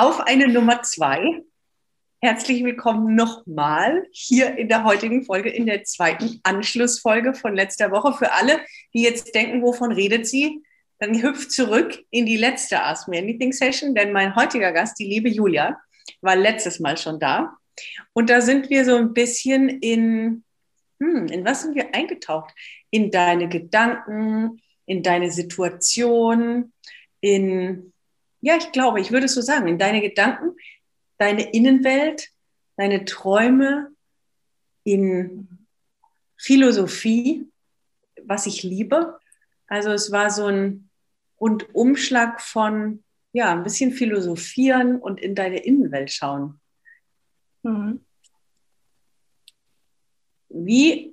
auf eine Nummer zwei. Herzlich willkommen nochmal hier in der heutigen Folge, in der zweiten Anschlussfolge von letzter Woche. Für alle, die jetzt denken, wovon redet sie, dann hüpft zurück in die letzte Ask Me Anything Session, denn mein heutiger Gast, die liebe Julia, war letztes Mal schon da. Und da sind wir so ein bisschen in, hm, in was sind wir eingetaucht? In deine Gedanken, in deine Situation, in, ja, ich glaube, ich würde es so sagen, in deine Gedanken, deine Innenwelt, deine Träume, in Philosophie, was ich liebe. Also es war so ein Rundumschlag von, ja, ein bisschen philosophieren und in deine Innenwelt schauen. Mhm. Wie,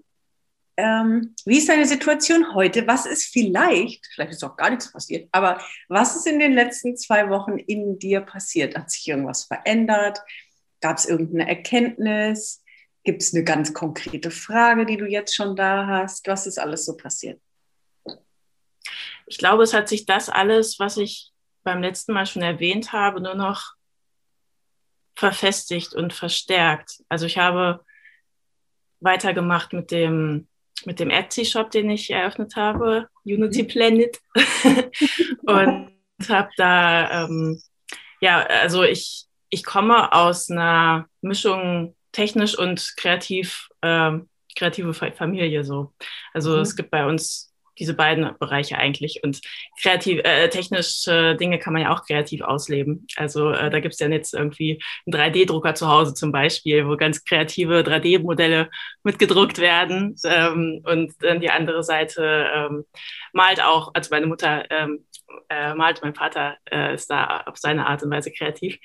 ähm, wie ist deine Situation heute? Was ist vielleicht, vielleicht ist auch gar nichts passiert, aber was ist in den letzten zwei Wochen in dir passiert? Hat sich irgendwas verändert? Gab es irgendeine Erkenntnis? Gibt es eine ganz konkrete Frage, die du jetzt schon da hast? Was ist alles so passiert? Ich glaube, es hat sich das alles, was ich beim letzten Mal schon erwähnt habe, nur noch verfestigt und verstärkt. Also ich habe weitergemacht mit dem, mit dem Etsy-Shop, den ich eröffnet habe, Unity mhm. Planet. und habe da, ähm, ja, also ich, ich komme aus einer Mischung technisch und kreativ, ähm, kreative Familie so. Also mhm. es gibt bei uns diese beiden Bereiche eigentlich. Und kreativ, äh, technische Dinge kann man ja auch kreativ ausleben. Also äh, da gibt es ja jetzt irgendwie einen 3D-Drucker zu Hause zum Beispiel, wo ganz kreative 3D-Modelle mitgedruckt werden. Ähm, und dann die andere Seite ähm, malt auch, also meine Mutter ähm, äh, malt, mein Vater äh, ist da auf seine Art und Weise kreativ,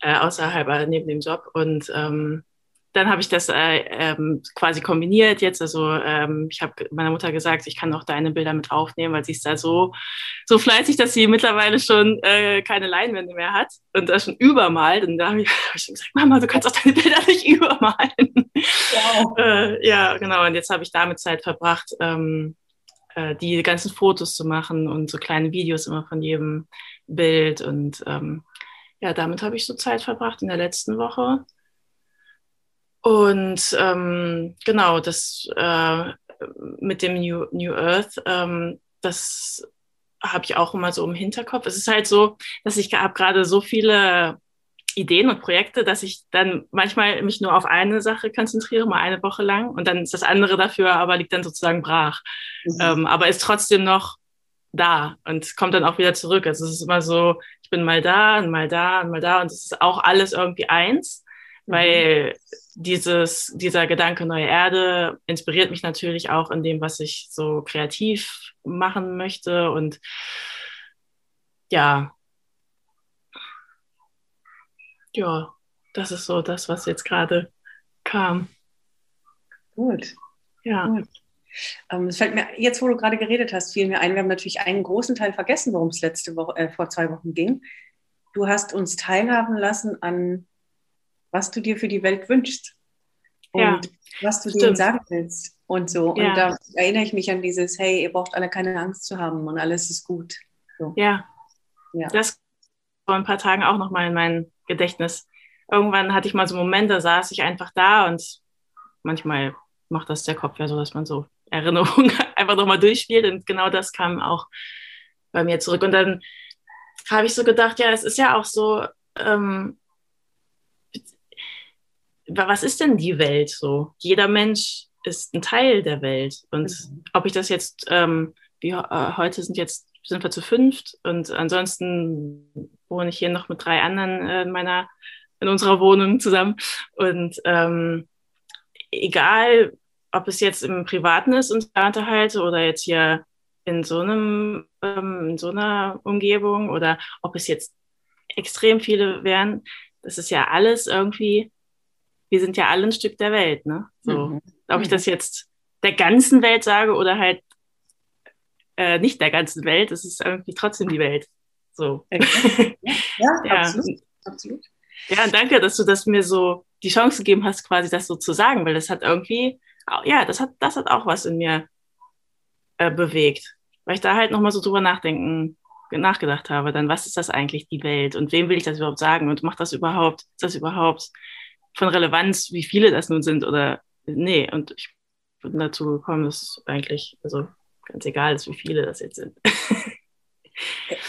äh, außerhalb neben dem Job. Und ähm, dann habe ich das äh, ähm, quasi kombiniert jetzt. Also ähm, ich habe meiner Mutter gesagt, ich kann auch deine Bilder mit aufnehmen, weil sie ist da so, so fleißig, dass sie mittlerweile schon äh, keine Leinwände mehr hat und das schon übermalt. Und da habe ich, hab ich schon gesagt, Mama, du kannst auch deine Bilder nicht übermalen. Wow. äh, ja, genau. Und jetzt habe ich damit Zeit verbracht, ähm, äh, die ganzen Fotos zu machen und so kleine Videos immer von jedem Bild. Und ähm, ja, damit habe ich so Zeit verbracht in der letzten Woche. Und ähm, genau, das äh, mit dem New, New Earth, ähm, das habe ich auch immer so im Hinterkopf. Es ist halt so, dass ich habe gerade so viele Ideen und Projekte, dass ich dann manchmal mich nur auf eine Sache konzentriere, mal eine Woche lang, und dann ist das andere dafür, aber liegt dann sozusagen brach. Mhm. Ähm, aber ist trotzdem noch da und kommt dann auch wieder zurück. Also es ist immer so, ich bin mal da und mal da und mal da und es ist auch alles irgendwie eins, mhm. weil dieses, dieser Gedanke neue Erde inspiriert mich natürlich auch in dem, was ich so kreativ machen möchte. Und ja, ja, das ist so das, was jetzt gerade kam. Gut. Ja. Gut. Ähm, es fällt mir, jetzt wo du gerade geredet hast, fiel mir ein, wir haben natürlich einen großen Teil vergessen, worum es letzte Woche, äh, vor zwei Wochen ging. Du hast uns teilhaben lassen an was du dir für die Welt wünschst und ja, was du denen sagen willst und so. Ja. Und da erinnere ich mich an dieses, hey, ihr braucht alle keine Angst zu haben und alles ist gut. So. Ja. ja, das vor ein paar Tagen auch nochmal in mein Gedächtnis. Irgendwann hatte ich mal so Momente, da saß ich einfach da und manchmal macht das der Kopf ja so, dass man so Erinnerungen einfach nochmal durchspielt und genau das kam auch bei mir zurück. Und dann habe ich so gedacht, ja, es ist ja auch so, ähm, was ist denn die Welt so? Jeder Mensch ist ein Teil der Welt. Und mhm. ob ich das jetzt, ähm, wie äh, heute sind jetzt, sind wir zu fünft und ansonsten wohne ich hier noch mit drei anderen äh, in meiner, in unserer Wohnung zusammen. Und ähm, egal, ob es jetzt im Privaten ist, uns unterhalte oder jetzt hier in so einem, ähm, in so einer Umgebung oder ob es jetzt extrem viele wären, das ist ja alles irgendwie wir sind ja alle ein Stück der Welt, ne? So, mhm. ob ich das jetzt der ganzen Welt sage oder halt äh, nicht der ganzen Welt, es ist irgendwie trotzdem die Welt. So. Ja, ja, absolut. absolut. Ja, danke, dass du das mir so die Chance gegeben hast, quasi das so zu sagen, weil das hat irgendwie, ja, das hat, das hat auch was in mir äh, bewegt, weil ich da halt nochmal so drüber nachdenken nachgedacht habe, dann was ist das eigentlich die Welt und wem will ich das überhaupt sagen und macht das überhaupt, ist das überhaupt von Relevanz, wie viele das nun sind oder nee. Und ich bin dazu gekommen, dass eigentlich, also ganz egal ist, wie viele das jetzt sind.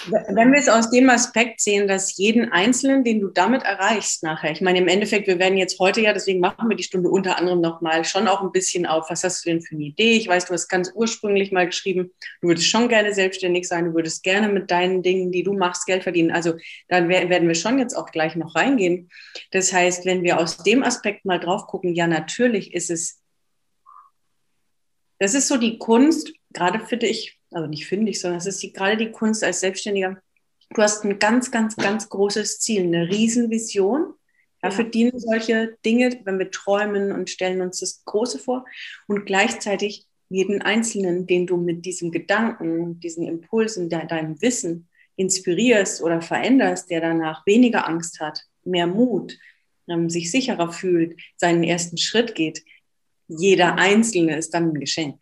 Wenn wir es aus dem Aspekt sehen, dass jeden Einzelnen, den du damit erreichst nachher, ich meine, im Endeffekt, wir werden jetzt heute ja, deswegen machen wir die Stunde unter anderem nochmal schon auch ein bisschen auf, was hast du denn für eine Idee? Ich weiß, du hast ganz ursprünglich mal geschrieben, du würdest schon gerne selbstständig sein, du würdest gerne mit deinen Dingen, die du machst, Geld verdienen. Also dann werden wir schon jetzt auch gleich noch reingehen. Das heißt, wenn wir aus dem Aspekt mal drauf gucken, ja, natürlich ist es, das ist so die Kunst, gerade finde ich, also nicht finde ich, sondern es ist die, gerade die Kunst als Selbstständiger. Du hast ein ganz, ganz, ganz großes Ziel, eine Riesenvision. Dafür ja. dienen solche Dinge, wenn wir träumen und stellen uns das Große vor und gleichzeitig jeden Einzelnen, den du mit diesem Gedanken, diesen Impulsen, de deinem Wissen inspirierst oder veränderst, der danach weniger Angst hat, mehr Mut, ähm, sich sicherer fühlt, seinen ersten Schritt geht. Jeder Einzelne ist dann ein Geschenk.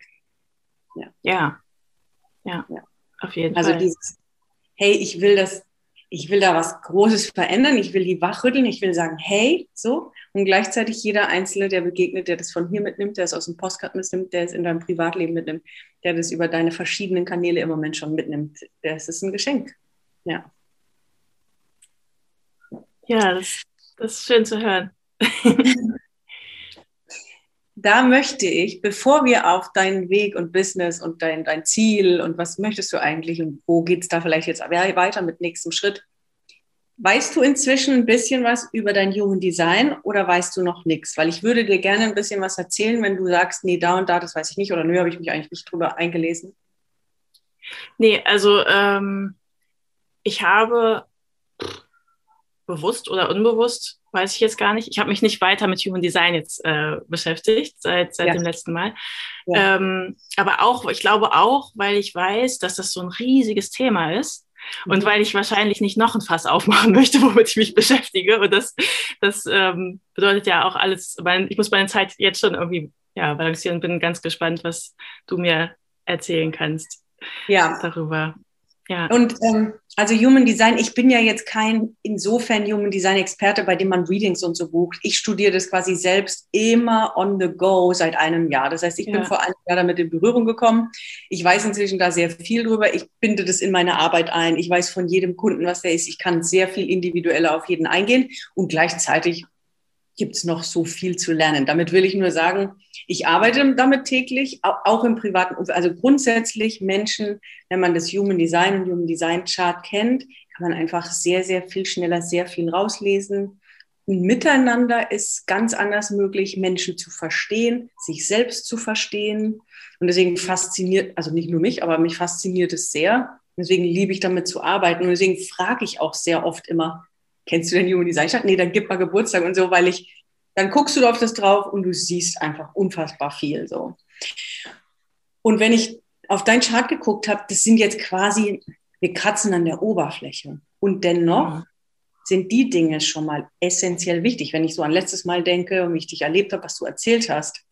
Ja. ja. Ja, ja. auf jeden also Fall. Also dieses, hey, ich will das, ich will da was Großes verändern, ich will die wachrütteln, ich will sagen, hey, so. Und gleichzeitig jeder Einzelne, der begegnet, der das von hier mitnimmt, der es aus dem Postcard mitnimmt, der es in deinem Privatleben mitnimmt, der das über deine verschiedenen Kanäle im Moment schon mitnimmt, das ist ein Geschenk. Ja. Ja, das, das ist schön zu hören. da möchte ich, bevor wir auf deinen Weg und Business und dein, dein Ziel und was möchtest du eigentlich und wo geht es da vielleicht jetzt weiter mit nächstem Schritt, weißt du inzwischen ein bisschen was über dein Human Design oder weißt du noch nichts? Weil ich würde dir gerne ein bisschen was erzählen, wenn du sagst, nee, da und da, das weiß ich nicht oder nö, habe ich mich eigentlich nicht drüber eingelesen. Nee, also ähm, ich habe bewusst oder unbewusst weiß ich jetzt gar nicht. Ich habe mich nicht weiter mit Human Design jetzt äh, beschäftigt seit, seit ja. dem letzten Mal. Ja. Ähm, aber auch, ich glaube auch, weil ich weiß, dass das so ein riesiges Thema ist. Mhm. Und weil ich wahrscheinlich nicht noch ein Fass aufmachen möchte, womit ich mich beschäftige. Und das, das ähm, bedeutet ja auch alles, ich muss meine Zeit jetzt schon irgendwie ja, balancieren und bin ganz gespannt, was du mir erzählen kannst ja. darüber. Ja. Und ähm, also Human Design, ich bin ja jetzt kein insofern Human Design Experte, bei dem man Readings und so bucht. Ich studiere das quasi selbst immer on the go seit einem Jahr. Das heißt, ich ja. bin vor einem Jahr damit in Berührung gekommen. Ich weiß inzwischen da sehr viel drüber. Ich binde das in meine Arbeit ein. Ich weiß von jedem Kunden, was der ist. Ich kann sehr viel individueller auf jeden eingehen und gleichzeitig gibt es noch so viel zu lernen. Damit will ich nur sagen, ich arbeite damit täglich, auch im privaten Umfeld. Also grundsätzlich Menschen, wenn man das Human Design und Human Design Chart kennt, kann man einfach sehr, sehr viel schneller sehr viel rauslesen. Und miteinander ist ganz anders möglich, Menschen zu verstehen, sich selbst zu verstehen. Und deswegen fasziniert, also nicht nur mich, aber mich fasziniert es sehr. Deswegen liebe ich damit zu arbeiten. Und deswegen frage ich auch sehr oft immer, kennst du den Human Design Chart? Nee, dann gib mal Geburtstag und so, weil ich, dann guckst du auf das drauf und du siehst einfach unfassbar viel so. Und wenn ich auf dein Chart geguckt habe, das sind jetzt quasi, wir kratzen an der Oberfläche. Und dennoch mhm. sind die Dinge schon mal essentiell wichtig. Wenn ich so an letztes Mal denke und wie ich dich erlebt habe, was du erzählt hast,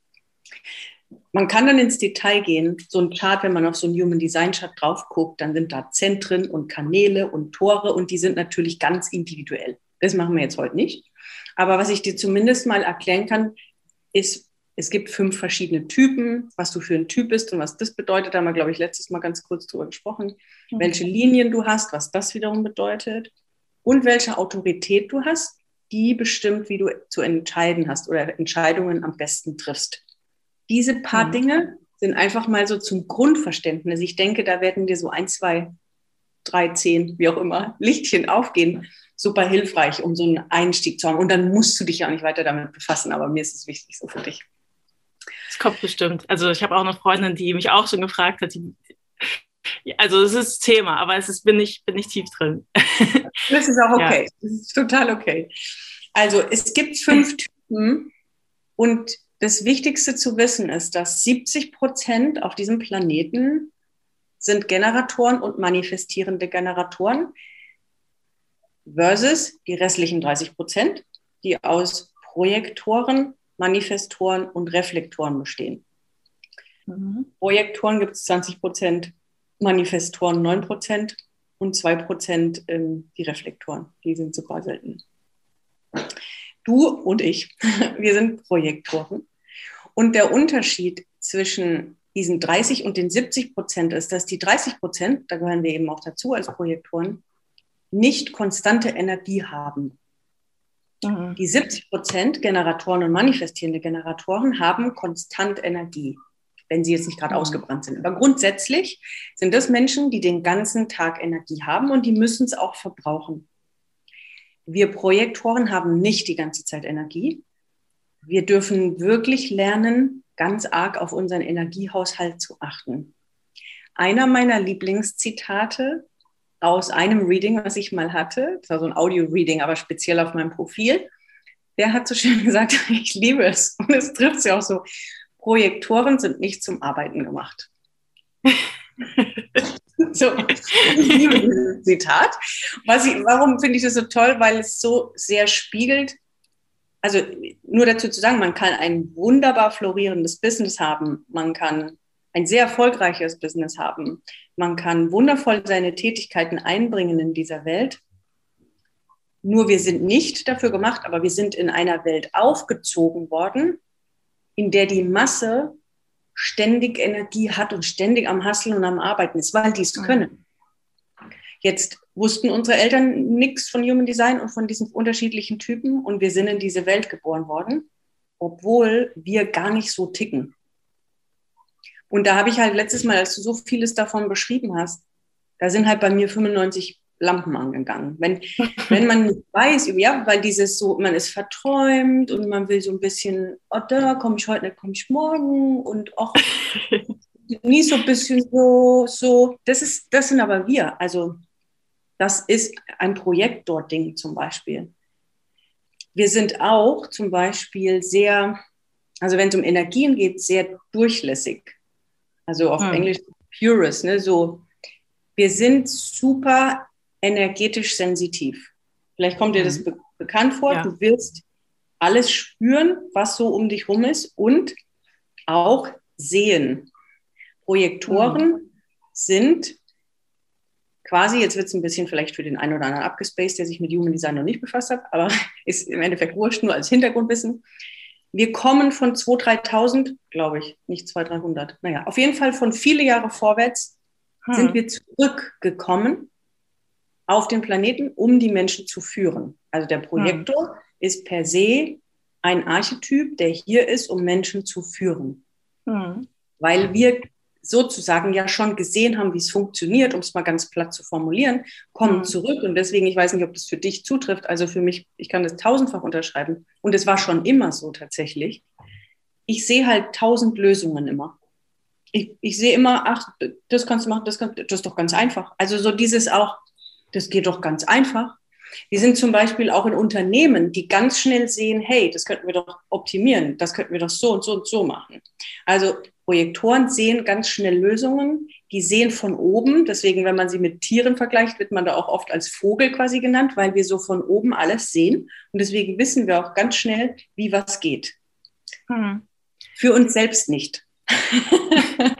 man kann dann ins Detail gehen. So ein Chart, wenn man auf so einen Human Design Chart drauf guckt, dann sind da Zentren und Kanäle und Tore und die sind natürlich ganz individuell. Das machen wir jetzt heute nicht. Aber was ich dir zumindest mal erklären kann, ist, es gibt fünf verschiedene Typen, was du für ein Typ bist und was das bedeutet. Da haben wir, glaube ich, letztes Mal ganz kurz drüber gesprochen. Mhm. Welche Linien du hast, was das wiederum bedeutet und welche Autorität du hast, die bestimmt, wie du zu entscheiden hast oder Entscheidungen am besten triffst. Diese paar mhm. Dinge sind einfach mal so zum Grundverständnis. Ich denke, da werden dir so ein, zwei, drei, zehn, wie auch immer, Lichtchen aufgehen. Super hilfreich, um so einen Einstieg zu haben. Und dann musst du dich ja auch nicht weiter damit befassen, aber mir ist es wichtig so für dich. Das kommt bestimmt. Also ich habe auch eine Freundin, die mich auch schon gefragt hat, die, also es ist Thema, aber es ist, bin, ich, bin ich tief drin. Das ist auch okay. Ja. Das ist total okay. Also es gibt fünf Typen und das Wichtigste zu wissen ist, dass 70 Prozent auf diesem Planeten sind Generatoren und manifestierende Generatoren versus die restlichen 30 Prozent, die aus Projektoren, Manifestoren und Reflektoren bestehen. Mhm. Projektoren gibt es 20 Prozent, Manifestoren 9 Prozent und 2% ähm, die Reflektoren. Die sind super selten. Du und ich, wir sind Projektoren. Und der Unterschied zwischen diesen 30 und den 70 Prozent ist, dass die 30 Prozent, da gehören wir eben auch dazu als Projektoren, nicht konstante Energie haben. Mhm. Die 70 Prozent Generatoren und manifestierende Generatoren haben konstant Energie, wenn sie jetzt nicht gerade mhm. ausgebrannt sind. Aber grundsätzlich sind das Menschen, die den ganzen Tag Energie haben und die müssen es auch verbrauchen. Wir Projektoren haben nicht die ganze Zeit Energie. Wir dürfen wirklich lernen, ganz arg auf unseren Energiehaushalt zu achten. Einer meiner Lieblingszitate aus einem Reading, was ich mal hatte, das war so ein Audio-Reading, aber speziell auf meinem Profil, der hat so schön gesagt, ich liebe es und es trifft sie auch so, Projektoren sind nicht zum Arbeiten gemacht. so, Zitat. Was ich, warum finde ich das so toll? Weil es so sehr spiegelt, also nur dazu zu sagen, man kann ein wunderbar florierendes Business haben, man kann ein sehr erfolgreiches Business haben, man kann wundervoll seine Tätigkeiten einbringen in dieser Welt. Nur wir sind nicht dafür gemacht, aber wir sind in einer Welt aufgezogen worden, in der die Masse ständig Energie hat und ständig am Hasseln und am Arbeiten ist, weil die es mhm. können. Jetzt wussten unsere Eltern nichts von Human Design und von diesen unterschiedlichen Typen und wir sind in diese Welt geboren worden, obwohl wir gar nicht so ticken. Und da habe ich halt letztes Mal, als du so vieles davon beschrieben hast, da sind halt bei mir 95 Lampen angegangen. Wenn, wenn man nicht weiß, ja, weil dieses so, man ist verträumt und man will so ein bisschen, oh, da komme ich heute nicht, komme ich morgen und auch nie so ein bisschen so, so. Das ist, das sind aber wir. Also, das ist ein Projektor-Ding zum Beispiel. Wir sind auch zum Beispiel sehr, also wenn es um Energien geht, sehr durchlässig. Also auf hm. Englisch Purist, ne? So, wir sind super energetisch sensitiv. Vielleicht kommt dir das mhm. be bekannt vor. Ja. Du wirst alles spüren, was so um dich rum ist und auch sehen. Projektoren mhm. sind quasi, jetzt wird es ein bisschen vielleicht für den einen oder anderen abgespaced, der sich mit Human Design noch nicht befasst hat, aber ist im Endeffekt wurscht, nur als Hintergrundwissen. Wir kommen von 2.000, 3.000, glaube ich, nicht 200, 300. Naja, auf jeden Fall von viele Jahre vorwärts hm. sind wir zurückgekommen auf den Planeten, um die Menschen zu führen. Also der Projektor hm. ist per se ein Archetyp, der hier ist, um Menschen zu führen. Hm. Weil wir sozusagen ja schon gesehen haben, wie es funktioniert, um es mal ganz platt zu formulieren, kommen mhm. zurück. Und deswegen, ich weiß nicht, ob das für dich zutrifft. Also für mich, ich kann das tausendfach unterschreiben. Und es war schon immer so tatsächlich. Ich sehe halt tausend Lösungen immer. Ich, ich sehe immer, ach, das kannst du machen, das, kann, das ist doch ganz einfach. Also so dieses auch, das geht doch ganz einfach. Wir sind zum Beispiel auch in Unternehmen, die ganz schnell sehen, hey, das könnten wir doch optimieren, das könnten wir doch so und so und so machen. Also Projektoren sehen ganz schnell Lösungen, die sehen von oben. Deswegen, wenn man sie mit Tieren vergleicht, wird man da auch oft als Vogel quasi genannt, weil wir so von oben alles sehen. Und deswegen wissen wir auch ganz schnell, wie was geht. Hm. Für uns selbst nicht.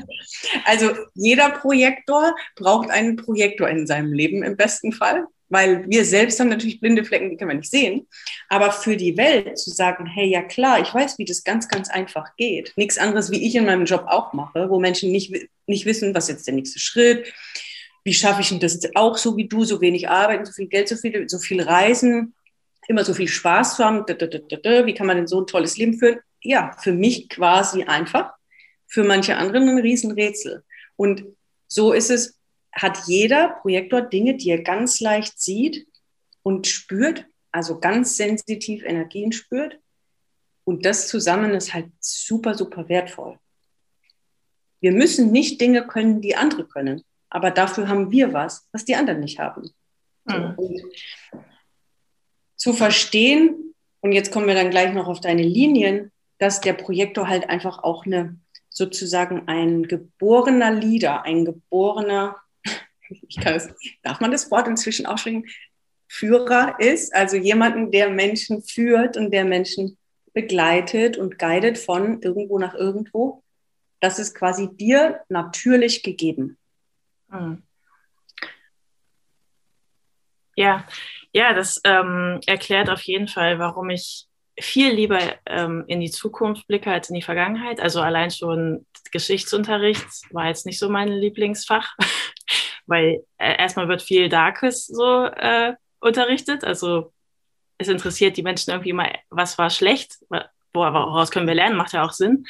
also jeder Projektor braucht einen Projektor in seinem Leben im besten Fall, weil wir selbst haben natürlich blinde Flecken, die können wir nicht sehen. Aber für die Welt zu sagen, hey, ja klar, ich weiß, wie das ganz, ganz einfach geht. Nichts anderes, wie ich in meinem Job auch mache, wo Menschen nicht, nicht wissen, was jetzt der nächste Schritt, wie schaffe ich denn das auch so wie du, so wenig arbeiten, so viel Geld, so viel, so viel reisen, immer so viel Spaß zu haben, wie kann man denn so ein tolles Leben führen? Ja, für mich quasi einfach für manche anderen ein Riesenrätsel. Und so ist es, hat jeder Projektor Dinge, die er ganz leicht sieht und spürt, also ganz sensitiv Energien spürt. Und das zusammen ist halt super, super wertvoll. Wir müssen nicht Dinge können, die andere können, aber dafür haben wir was, was die anderen nicht haben. Mhm. zu verstehen, und jetzt kommen wir dann gleich noch auf deine Linien, dass der Projektor halt einfach auch eine sozusagen ein geborener Leader, ein geborener, ich kann es, darf man das Wort inzwischen aussprechen, Führer ist, also jemanden, der Menschen führt und der Menschen begleitet und guidet von irgendwo nach irgendwo. Das ist quasi dir natürlich gegeben. Hm. Ja, ja, das ähm, erklärt auf jeden Fall, warum ich viel lieber ähm, in die Zukunft blicke als in die Vergangenheit. Also allein schon Geschichtsunterricht war jetzt nicht so mein Lieblingsfach, weil äh, erstmal wird viel Darkes so äh, unterrichtet. Also es interessiert die Menschen irgendwie mal, was war schlecht, woraus können wir lernen, macht ja auch Sinn.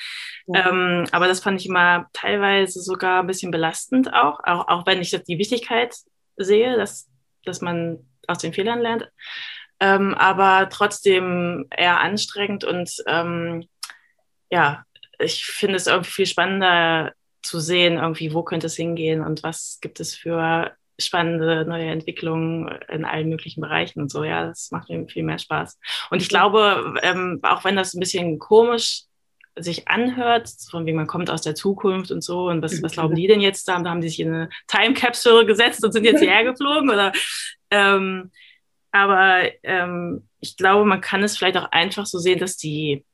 Ja. Ähm, aber das fand ich immer teilweise sogar ein bisschen belastend auch, auch, auch wenn ich die Wichtigkeit sehe, dass, dass man aus den Fehlern lernt. Ähm, aber trotzdem eher anstrengend und ähm, ja, ich finde es irgendwie viel spannender zu sehen, irgendwie, wo könnte es hingehen und was gibt es für spannende neue Entwicklungen in allen möglichen Bereichen und so. Ja, das macht mir viel mehr Spaß. Und ich glaube, ähm, auch wenn das ein bisschen komisch sich anhört, von wie man kommt aus der Zukunft und so, und was, was glauben die denn jetzt da? Da haben die sich in eine Time Capsule gesetzt und sind jetzt hierher geflogen oder ähm, aber ähm, ich glaube, man kann es vielleicht auch einfach so sehen, dass die,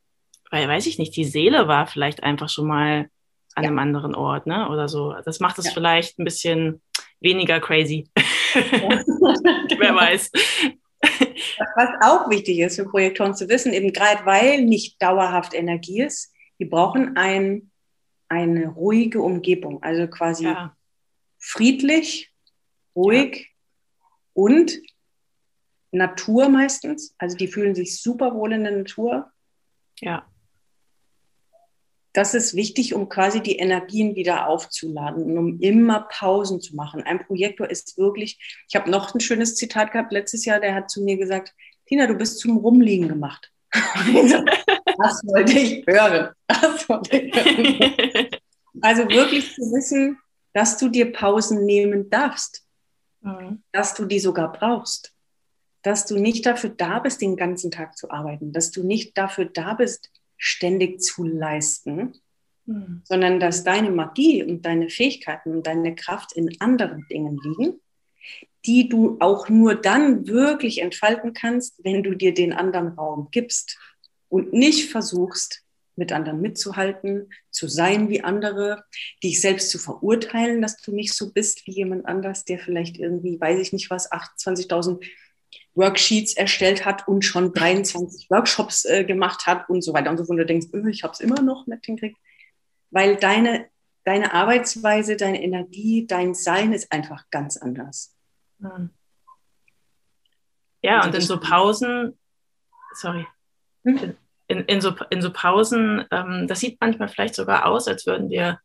weil weiß ich nicht, die Seele war vielleicht einfach schon mal an ja. einem anderen Ort, ne? Oder so. Das macht es ja. vielleicht ein bisschen weniger crazy. Wer weiß. Was auch wichtig ist für Projektoren zu wissen, eben gerade weil nicht dauerhaft Energie ist, die brauchen ein, eine ruhige Umgebung, also quasi ja. friedlich, ruhig ja. und Natur meistens. Also die fühlen sich super wohl in der Natur. Ja das ist wichtig, um quasi die Energien wieder aufzuladen und um immer Pausen zu machen. Ein Projektor ist wirklich, ich habe noch ein schönes Zitat gehabt letztes Jahr, der hat zu mir gesagt, Tina, du bist zum Rumliegen gemacht. das wollte ich hören. Wollte ich hören. Also wirklich zu wissen, dass du dir Pausen nehmen darfst, mhm. dass du die sogar brauchst, dass du nicht dafür da bist, den ganzen Tag zu arbeiten, dass du nicht dafür da bist, ständig zu leisten, mhm. sondern dass deine Magie und deine Fähigkeiten und deine Kraft in anderen Dingen liegen, die du auch nur dann wirklich entfalten kannst, wenn du dir den anderen Raum gibst und nicht versuchst, mit anderen mitzuhalten, zu sein wie andere, dich selbst zu verurteilen, dass du nicht so bist wie jemand anders, der vielleicht irgendwie, weiß ich nicht was, 28.000 Worksheets erstellt hat und schon 23 Workshops äh, gemacht hat und so weiter und so fort. Du denkst, öh, ich habe es immer noch nicht hingekriegt. Weil deine, deine Arbeitsweise, deine Energie, dein Sein ist einfach ganz anders. Hm. Ja, also und in so Pausen, sorry, hm? in, in, so, in so Pausen, ähm, das sieht manchmal vielleicht sogar aus, als würden wir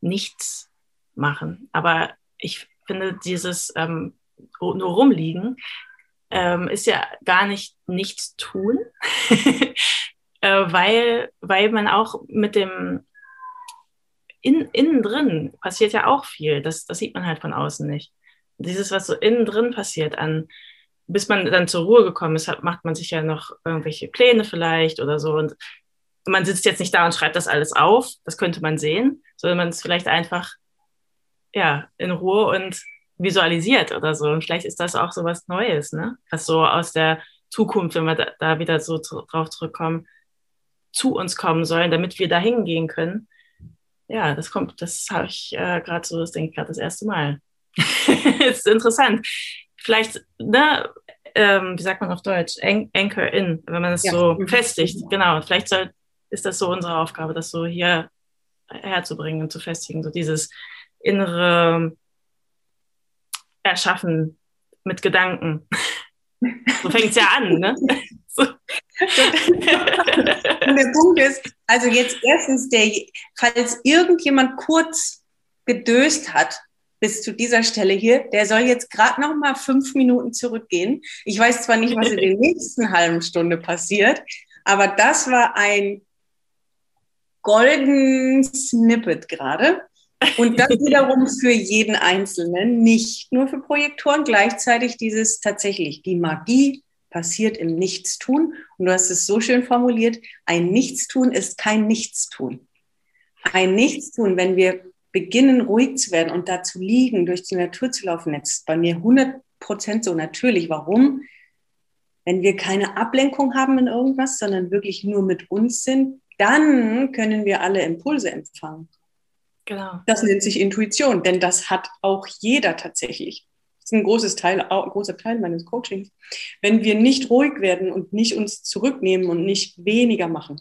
nichts machen. Aber ich finde dieses ähm, nur rumliegen ähm, ist ja gar nicht nichts tun, äh, weil, weil man auch mit dem in, innen drin passiert ja auch viel. Das, das sieht man halt von außen nicht. Dieses, was so innen drin passiert, an, bis man dann zur Ruhe gekommen ist, hat, macht man sich ja noch irgendwelche Pläne vielleicht oder so. Und man sitzt jetzt nicht da und schreibt das alles auf, das könnte man sehen, sondern man ist vielleicht einfach ja, in Ruhe und visualisiert oder so. Und vielleicht ist das auch so was Neues, ne? Was so aus der Zukunft, wenn wir da, da wieder so drauf zurückkommen, zu uns kommen sollen, damit wir da hingehen können. Ja, das kommt, das habe ich äh, gerade so, das denke ich gerade das erste Mal. ist interessant. Vielleicht, ne, ähm, wie sagt man auf Deutsch? Anchor in, wenn man es ja. so festigt. Genau. Vielleicht soll, ist das so unsere Aufgabe, das so hier herzubringen und zu festigen. So dieses innere erschaffen mit Gedanken. So fängt es ja an, ne? So. Und der Punkt ist, also jetzt erstens, der, falls irgendjemand kurz gedöst hat bis zu dieser Stelle hier, der soll jetzt gerade noch mal fünf Minuten zurückgehen. Ich weiß zwar nicht, was in der nächsten halben Stunde passiert, aber das war ein golden Snippet gerade. Und das wiederum für jeden Einzelnen, nicht nur für Projektoren, gleichzeitig dieses tatsächlich, die Magie passiert im Nichtstun. Und du hast es so schön formuliert, ein Nichtstun ist kein Nichtstun. Ein Nichtstun, wenn wir beginnen, ruhig zu werden und da zu liegen, durch die Natur zu laufen, jetzt bei mir 100 Prozent so natürlich. Warum? Wenn wir keine Ablenkung haben in irgendwas, sondern wirklich nur mit uns sind, dann können wir alle Impulse empfangen. Genau. Das nennt sich Intuition, denn das hat auch jeder tatsächlich. ist ein großes Teil, ein großer Teil meines Coachings. Wenn wir nicht ruhig werden und nicht uns zurücknehmen und nicht weniger machen,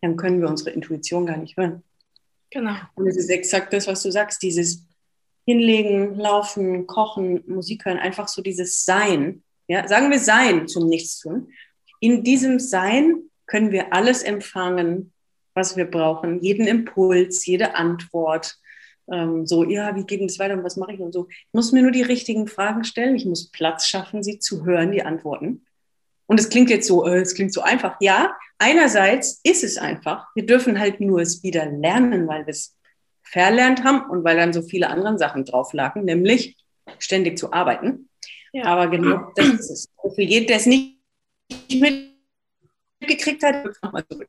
dann können wir unsere Intuition gar nicht hören. Genau. Und es ist exakt das, was du sagst, dieses Hinlegen, Laufen, Kochen, Musik hören, einfach so dieses Sein. Ja, sagen wir Sein zum Nichtstun. In diesem Sein können wir alles empfangen, was wir brauchen, jeden Impuls, jede Antwort. Ähm, so, ja, wie geht es weiter und was mache ich und so. Ich muss mir nur die richtigen Fragen stellen. Ich muss Platz schaffen, sie zu hören, die Antworten. Und es klingt jetzt so, äh, es klingt so einfach. Ja, einerseits ist es einfach. Wir dürfen halt nur es wieder lernen, weil wir es verlernt haben und weil dann so viele andere Sachen drauf lagen, nämlich ständig zu arbeiten. Ja. Aber genau das ist es. Für jeden, der es nicht mitgekriegt hat, nochmal zurück.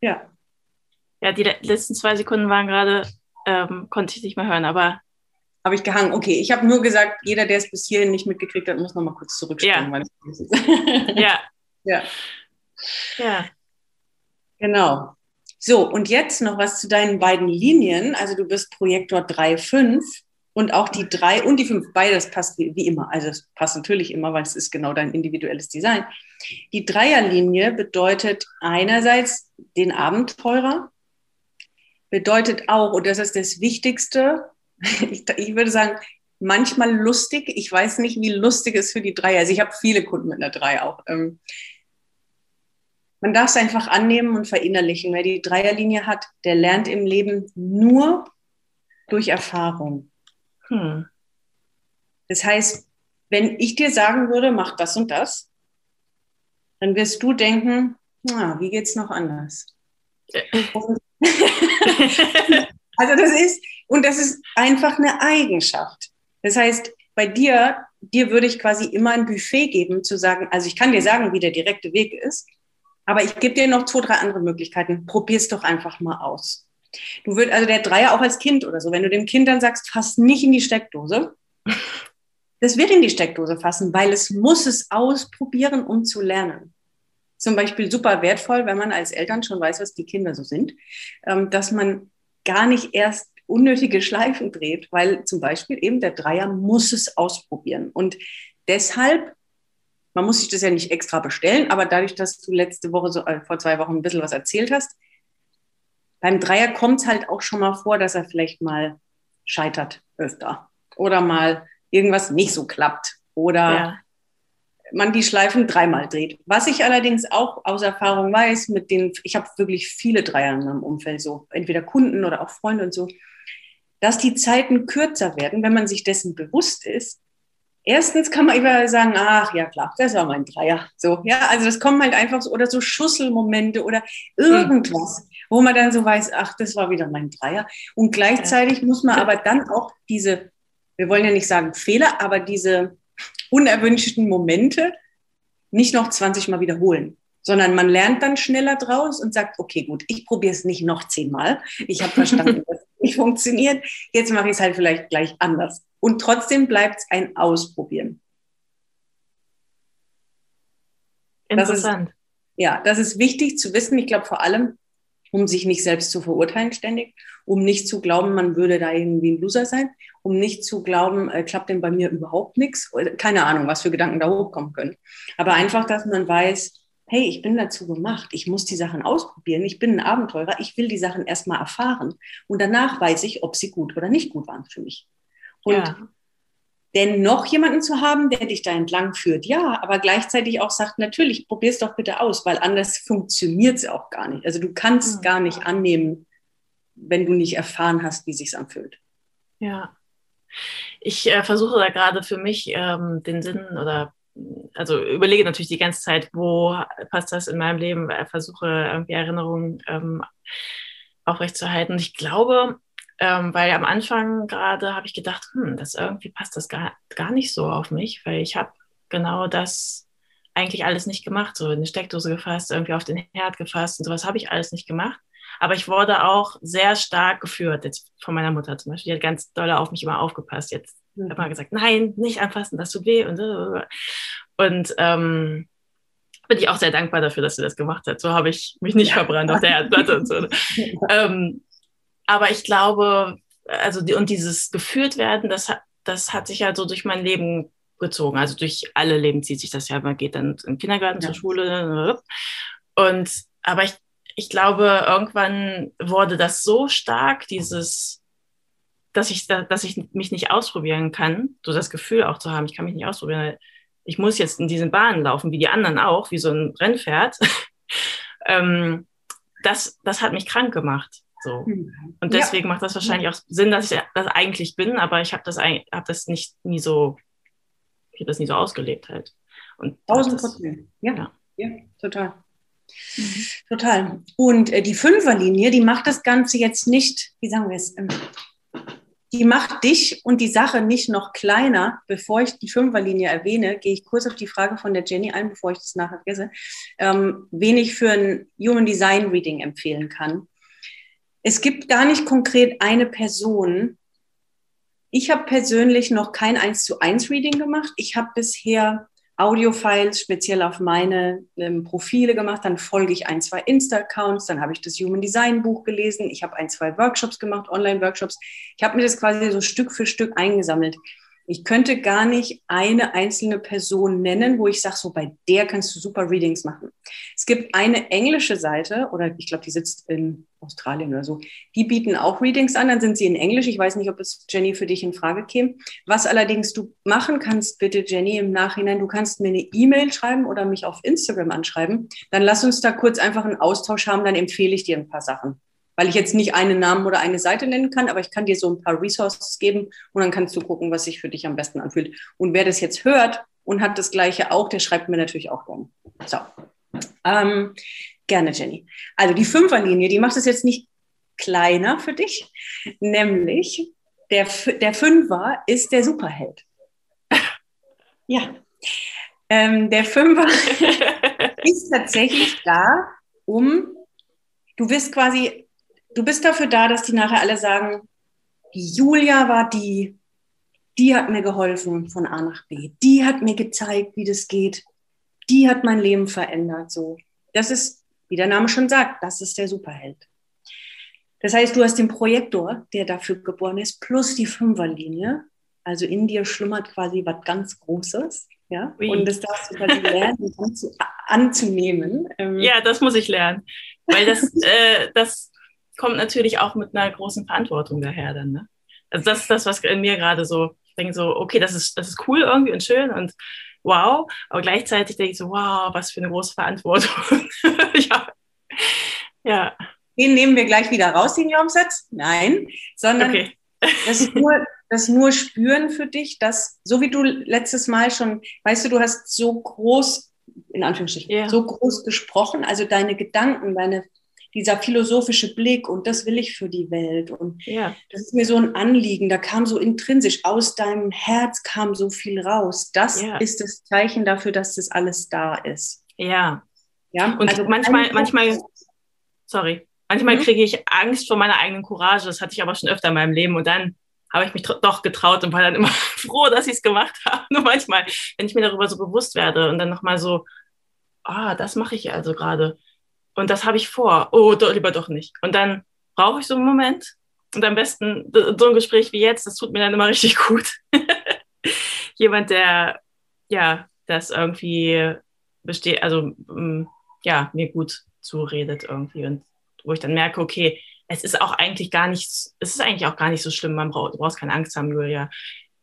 Ja. Ja, die letzten zwei Sekunden waren gerade, ähm, konnte ich nicht mehr hören, aber habe ich gehangen. Okay, ich habe nur gesagt, jeder, der es bis hierhin nicht mitgekriegt hat, muss noch mal kurz zurückspringen. Ja. ja. ja. Ja. Genau. So, und jetzt noch was zu deinen beiden Linien. Also du bist Projektor 3,5 und auch die 3 und die 5, beides passt wie, wie immer. Also es passt natürlich immer, weil es ist genau dein individuelles Design. Die Dreierlinie bedeutet einerseits den Abenteurer, bedeutet auch, und das ist das Wichtigste, ich, ich würde sagen, manchmal lustig. Ich weiß nicht, wie lustig es für die Dreier ist. Ich habe viele Kunden mit einer Drei auch. Ähm, man darf es einfach annehmen und verinnerlichen. Wer die Dreierlinie hat, der lernt im Leben nur durch Erfahrung. Hm. Das heißt, wenn ich dir sagen würde, mach das und das, dann wirst du denken, na, wie geht's noch anders? also das ist, und das ist einfach eine Eigenschaft. Das heißt, bei dir, dir würde ich quasi immer ein Buffet geben, zu sagen, also ich kann dir sagen, wie der direkte Weg ist, aber ich gebe dir noch zwei, drei andere Möglichkeiten. Probier es doch einfach mal aus. Du würdest, also der Dreier auch als Kind oder so, wenn du dem Kind dann sagst, fass nicht in die Steckdose, das wird in die Steckdose fassen, weil es muss es ausprobieren, um zu lernen. Zum Beispiel super wertvoll, wenn man als Eltern schon weiß, was die Kinder so sind, ähm, dass man gar nicht erst unnötige Schleifen dreht, weil zum Beispiel eben der Dreier muss es ausprobieren. Und deshalb, man muss sich das ja nicht extra bestellen, aber dadurch, dass du letzte Woche, so, äh, vor zwei Wochen ein bisschen was erzählt hast, beim Dreier kommt es halt auch schon mal vor, dass er vielleicht mal scheitert öfter oder mal irgendwas nicht so klappt oder ja man die Schleifen dreimal dreht. Was ich allerdings auch aus Erfahrung weiß, mit den, ich habe wirklich viele Dreier in meinem Umfeld, so entweder Kunden oder auch Freunde und so, dass die Zeiten kürzer werden, wenn man sich dessen bewusst ist. Erstens kann man immer sagen, ach ja klar, das war mein Dreier. So, ja, also das kommen halt einfach so, oder so Schusselmomente oder irgendwas, mhm. wo man dann so weiß, ach, das war wieder mein Dreier. Und gleichzeitig muss man aber dann auch diese, wir wollen ja nicht sagen Fehler, aber diese unerwünschten Momente nicht noch 20 Mal wiederholen, sondern man lernt dann schneller draus und sagt, okay, gut, ich probiere es nicht noch zehnmal. Ich habe verstanden, dass es nicht funktioniert. Jetzt mache ich es halt vielleicht gleich anders. Und trotzdem bleibt es ein Ausprobieren. Interessant. Das ist, ja, das ist wichtig zu wissen. Ich glaube vor allem, um sich nicht selbst zu verurteilen ständig, um nicht zu glauben, man würde da irgendwie ein Loser sein, um nicht zu glauben, äh, klappt denn bei mir überhaupt nichts. Keine Ahnung, was für Gedanken da hochkommen können. Aber einfach, dass man weiß, hey, ich bin dazu gemacht, ich muss die Sachen ausprobieren, ich bin ein Abenteurer, ich will die Sachen erstmal erfahren und danach weiß ich, ob sie gut oder nicht gut waren für mich. Und ja. denn noch jemanden zu haben, der dich da entlang führt, ja, aber gleichzeitig auch sagt, natürlich, probier es doch bitte aus, weil anders funktioniert es auch gar nicht. Also du kannst mhm. gar nicht annehmen, wenn du nicht erfahren hast, wie sich's anfühlt. Ja. Ich äh, versuche da gerade für mich ähm, den Sinn oder also überlege natürlich die ganze Zeit, wo passt das in meinem Leben, versuche irgendwie Erinnerungen ähm, aufrechtzuerhalten. Und ich glaube, ähm, weil am Anfang gerade habe ich gedacht, hm, das irgendwie passt das gar, gar nicht so auf mich, weil ich habe genau das eigentlich alles nicht gemacht, so in eine Steckdose gefasst, irgendwie auf den Herd gefasst und sowas habe ich alles nicht gemacht. Aber ich wurde auch sehr stark geführt, jetzt von meiner Mutter zum Beispiel. Die hat ganz doll auf mich immer aufgepasst. Jetzt mhm. immer gesagt, nein, nicht anfassen, das tut weh. Und, und ähm, bin ich auch sehr dankbar dafür, dass sie das gemacht hat. So habe ich mich nicht ja. verbrannt auf der Erdplatte und so. ähm, aber ich glaube, also die, und dieses geführt werden, das das hat sich ja so durch mein Leben gezogen. Also durch alle Leben zieht sich das ja. Man geht dann im Kindergarten ja. zur Schule. Und aber ich, ich glaube, irgendwann wurde das so stark, dieses, dass ich, dass ich mich nicht ausprobieren kann, so das Gefühl auch zu haben, ich kann mich nicht ausprobieren. Ich muss jetzt in diesen Bahnen laufen, wie die anderen auch, wie so ein Rennpferd. ähm, das, das hat mich krank gemacht. So. Mhm. Und deswegen ja. macht das wahrscheinlich auch Sinn, dass ich das eigentlich bin, aber ich habe das, hab das nicht nie so, ich habe das nie so ausgelebt halt. Und 1000 Prozent. Ja. ja. ja, total. Mhm. Total. Und äh, die Fünferlinie, die macht das Ganze jetzt nicht, wie sagen wir es, ähm, die macht dich und die Sache nicht noch kleiner. Bevor ich die Fünferlinie erwähne, gehe ich kurz auf die Frage von der Jenny ein, bevor ich das nachher vergesse, ähm, wen ich für ein Human Design Reading empfehlen kann. Es gibt gar nicht konkret eine Person. Ich habe persönlich noch kein 1 zu 1 Reading gemacht. Ich habe bisher Audiofiles speziell auf meine ähm, Profile gemacht. Dann folge ich ein, zwei Insta-Accounts. Dann habe ich das Human Design Buch gelesen. Ich habe ein, zwei Workshops gemacht, Online-Workshops. Ich habe mir das quasi so Stück für Stück eingesammelt. Ich könnte gar nicht eine einzelne Person nennen, wo ich sage, so bei der kannst du super Readings machen. Es gibt eine englische Seite, oder ich glaube, die sitzt in Australien oder so, die bieten auch Readings an, dann sind sie in Englisch. Ich weiß nicht, ob es Jenny für dich in Frage käme. Was allerdings du machen kannst, bitte Jenny, im Nachhinein, du kannst mir eine E-Mail schreiben oder mich auf Instagram anschreiben. Dann lass uns da kurz einfach einen Austausch haben, dann empfehle ich dir ein paar Sachen weil ich jetzt nicht einen Namen oder eine Seite nennen kann, aber ich kann dir so ein paar Resources geben und dann kannst du gucken, was sich für dich am besten anfühlt. Und wer das jetzt hört und hat das Gleiche auch, der schreibt mir natürlich auch gerne. So, ähm, gerne, Jenny. Also die Fünferlinie, die macht es jetzt nicht kleiner für dich, nämlich der, der Fünfer ist der Superheld. ja. Ähm, der Fünfer ist tatsächlich da, um, du wirst quasi du bist dafür da, dass die nachher alle sagen, die Julia war die, die hat mir geholfen von A nach B. Die hat mir gezeigt, wie das geht. Die hat mein Leben verändert. So, das ist, wie der Name schon sagt, das ist der Superheld. Das heißt, du hast den Projektor, der dafür geboren ist, plus die Fünferlinie. Also in dir schlummert quasi was ganz Großes. Ja, und das darfst du quasi lernen, anzunehmen. Ähm, ja, das muss ich lernen. Weil das, äh, das kommt natürlich auch mit einer großen Verantwortung daher dann. Ne? Also das ist das, was in mir gerade so, ich denke so, okay, das ist, das ist cool irgendwie und schön und wow, aber gleichzeitig denke ich so, wow, was für eine große Verantwortung. ja. ja. Den nehmen wir gleich wieder raus, den Glaubenssatz? Nein, sondern okay. das, ist nur, das nur spüren für dich, dass, so wie du letztes Mal schon, weißt du, du hast so groß, in Anführungsstrichen, yeah. so groß gesprochen, also deine Gedanken, deine dieser philosophische Blick und das will ich für die Welt. Und ja. das ist mir so ein Anliegen. Da kam so intrinsisch, aus deinem Herz kam so viel raus. Das ja. ist das Zeichen dafür, dass das alles da ist. Ja. Ja. Und also manchmal, manchmal, sorry, manchmal mhm. kriege ich Angst vor meiner eigenen Courage. Das hatte ich aber schon öfter in meinem Leben. Und dann habe ich mich doch getraut und war dann immer froh, dass ich es gemacht habe. Nur manchmal, wenn ich mir darüber so bewusst werde und dann nochmal so, ah, das mache ich also gerade und das habe ich vor. Oh, doch, lieber doch nicht. Und dann brauche ich so einen Moment. Und am besten so ein Gespräch wie jetzt, das tut mir dann immer richtig gut. Jemand, der ja das irgendwie besteht, also mm, ja, mir gut zuredet irgendwie und wo ich dann merke, okay, es ist auch eigentlich gar nicht, es ist eigentlich auch gar nicht so schlimm, man braucht, du brauchst keine Angst haben, Julia.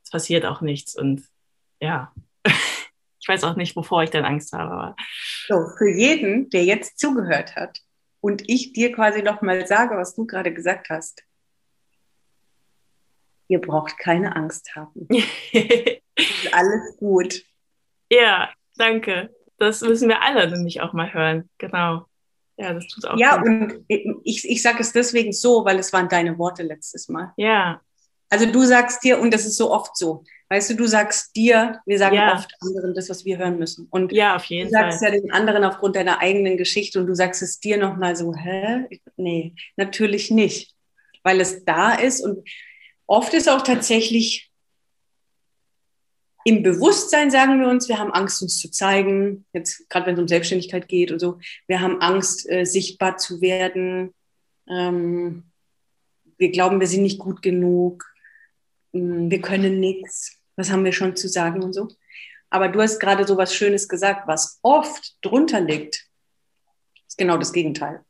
Es passiert auch nichts und ja. Ich weiß auch nicht, wovor ich dann Angst habe. So, für jeden, der jetzt zugehört hat und ich dir quasi nochmal sage, was du gerade gesagt hast, ihr braucht keine Angst haben. ist alles gut. Ja, danke. Das müssen wir alle nämlich auch mal hören. Genau. Ja, das tut auch. Ja, gut. und ich, ich sage es deswegen so, weil es waren deine Worte letztes Mal. Ja. Also du sagst dir, und das ist so oft so, Weißt du, du sagst dir, wir sagen ja. oft anderen das, was wir hören müssen. Und ja, auf jeden du sagst Fall. ja den anderen aufgrund deiner eigenen Geschichte und du sagst es dir nochmal so, hä? Nee, natürlich nicht. Weil es da ist und oft ist auch tatsächlich im Bewusstsein sagen wir uns, wir haben Angst, uns zu zeigen. Jetzt gerade wenn es um Selbstständigkeit geht und so, wir haben Angst, äh, sichtbar zu werden. Ähm, wir glauben, wir sind nicht gut genug hm, wir können nichts, was haben wir schon zu sagen und so. Aber du hast gerade so was Schönes gesagt, was oft drunter liegt, ist genau das Gegenteil.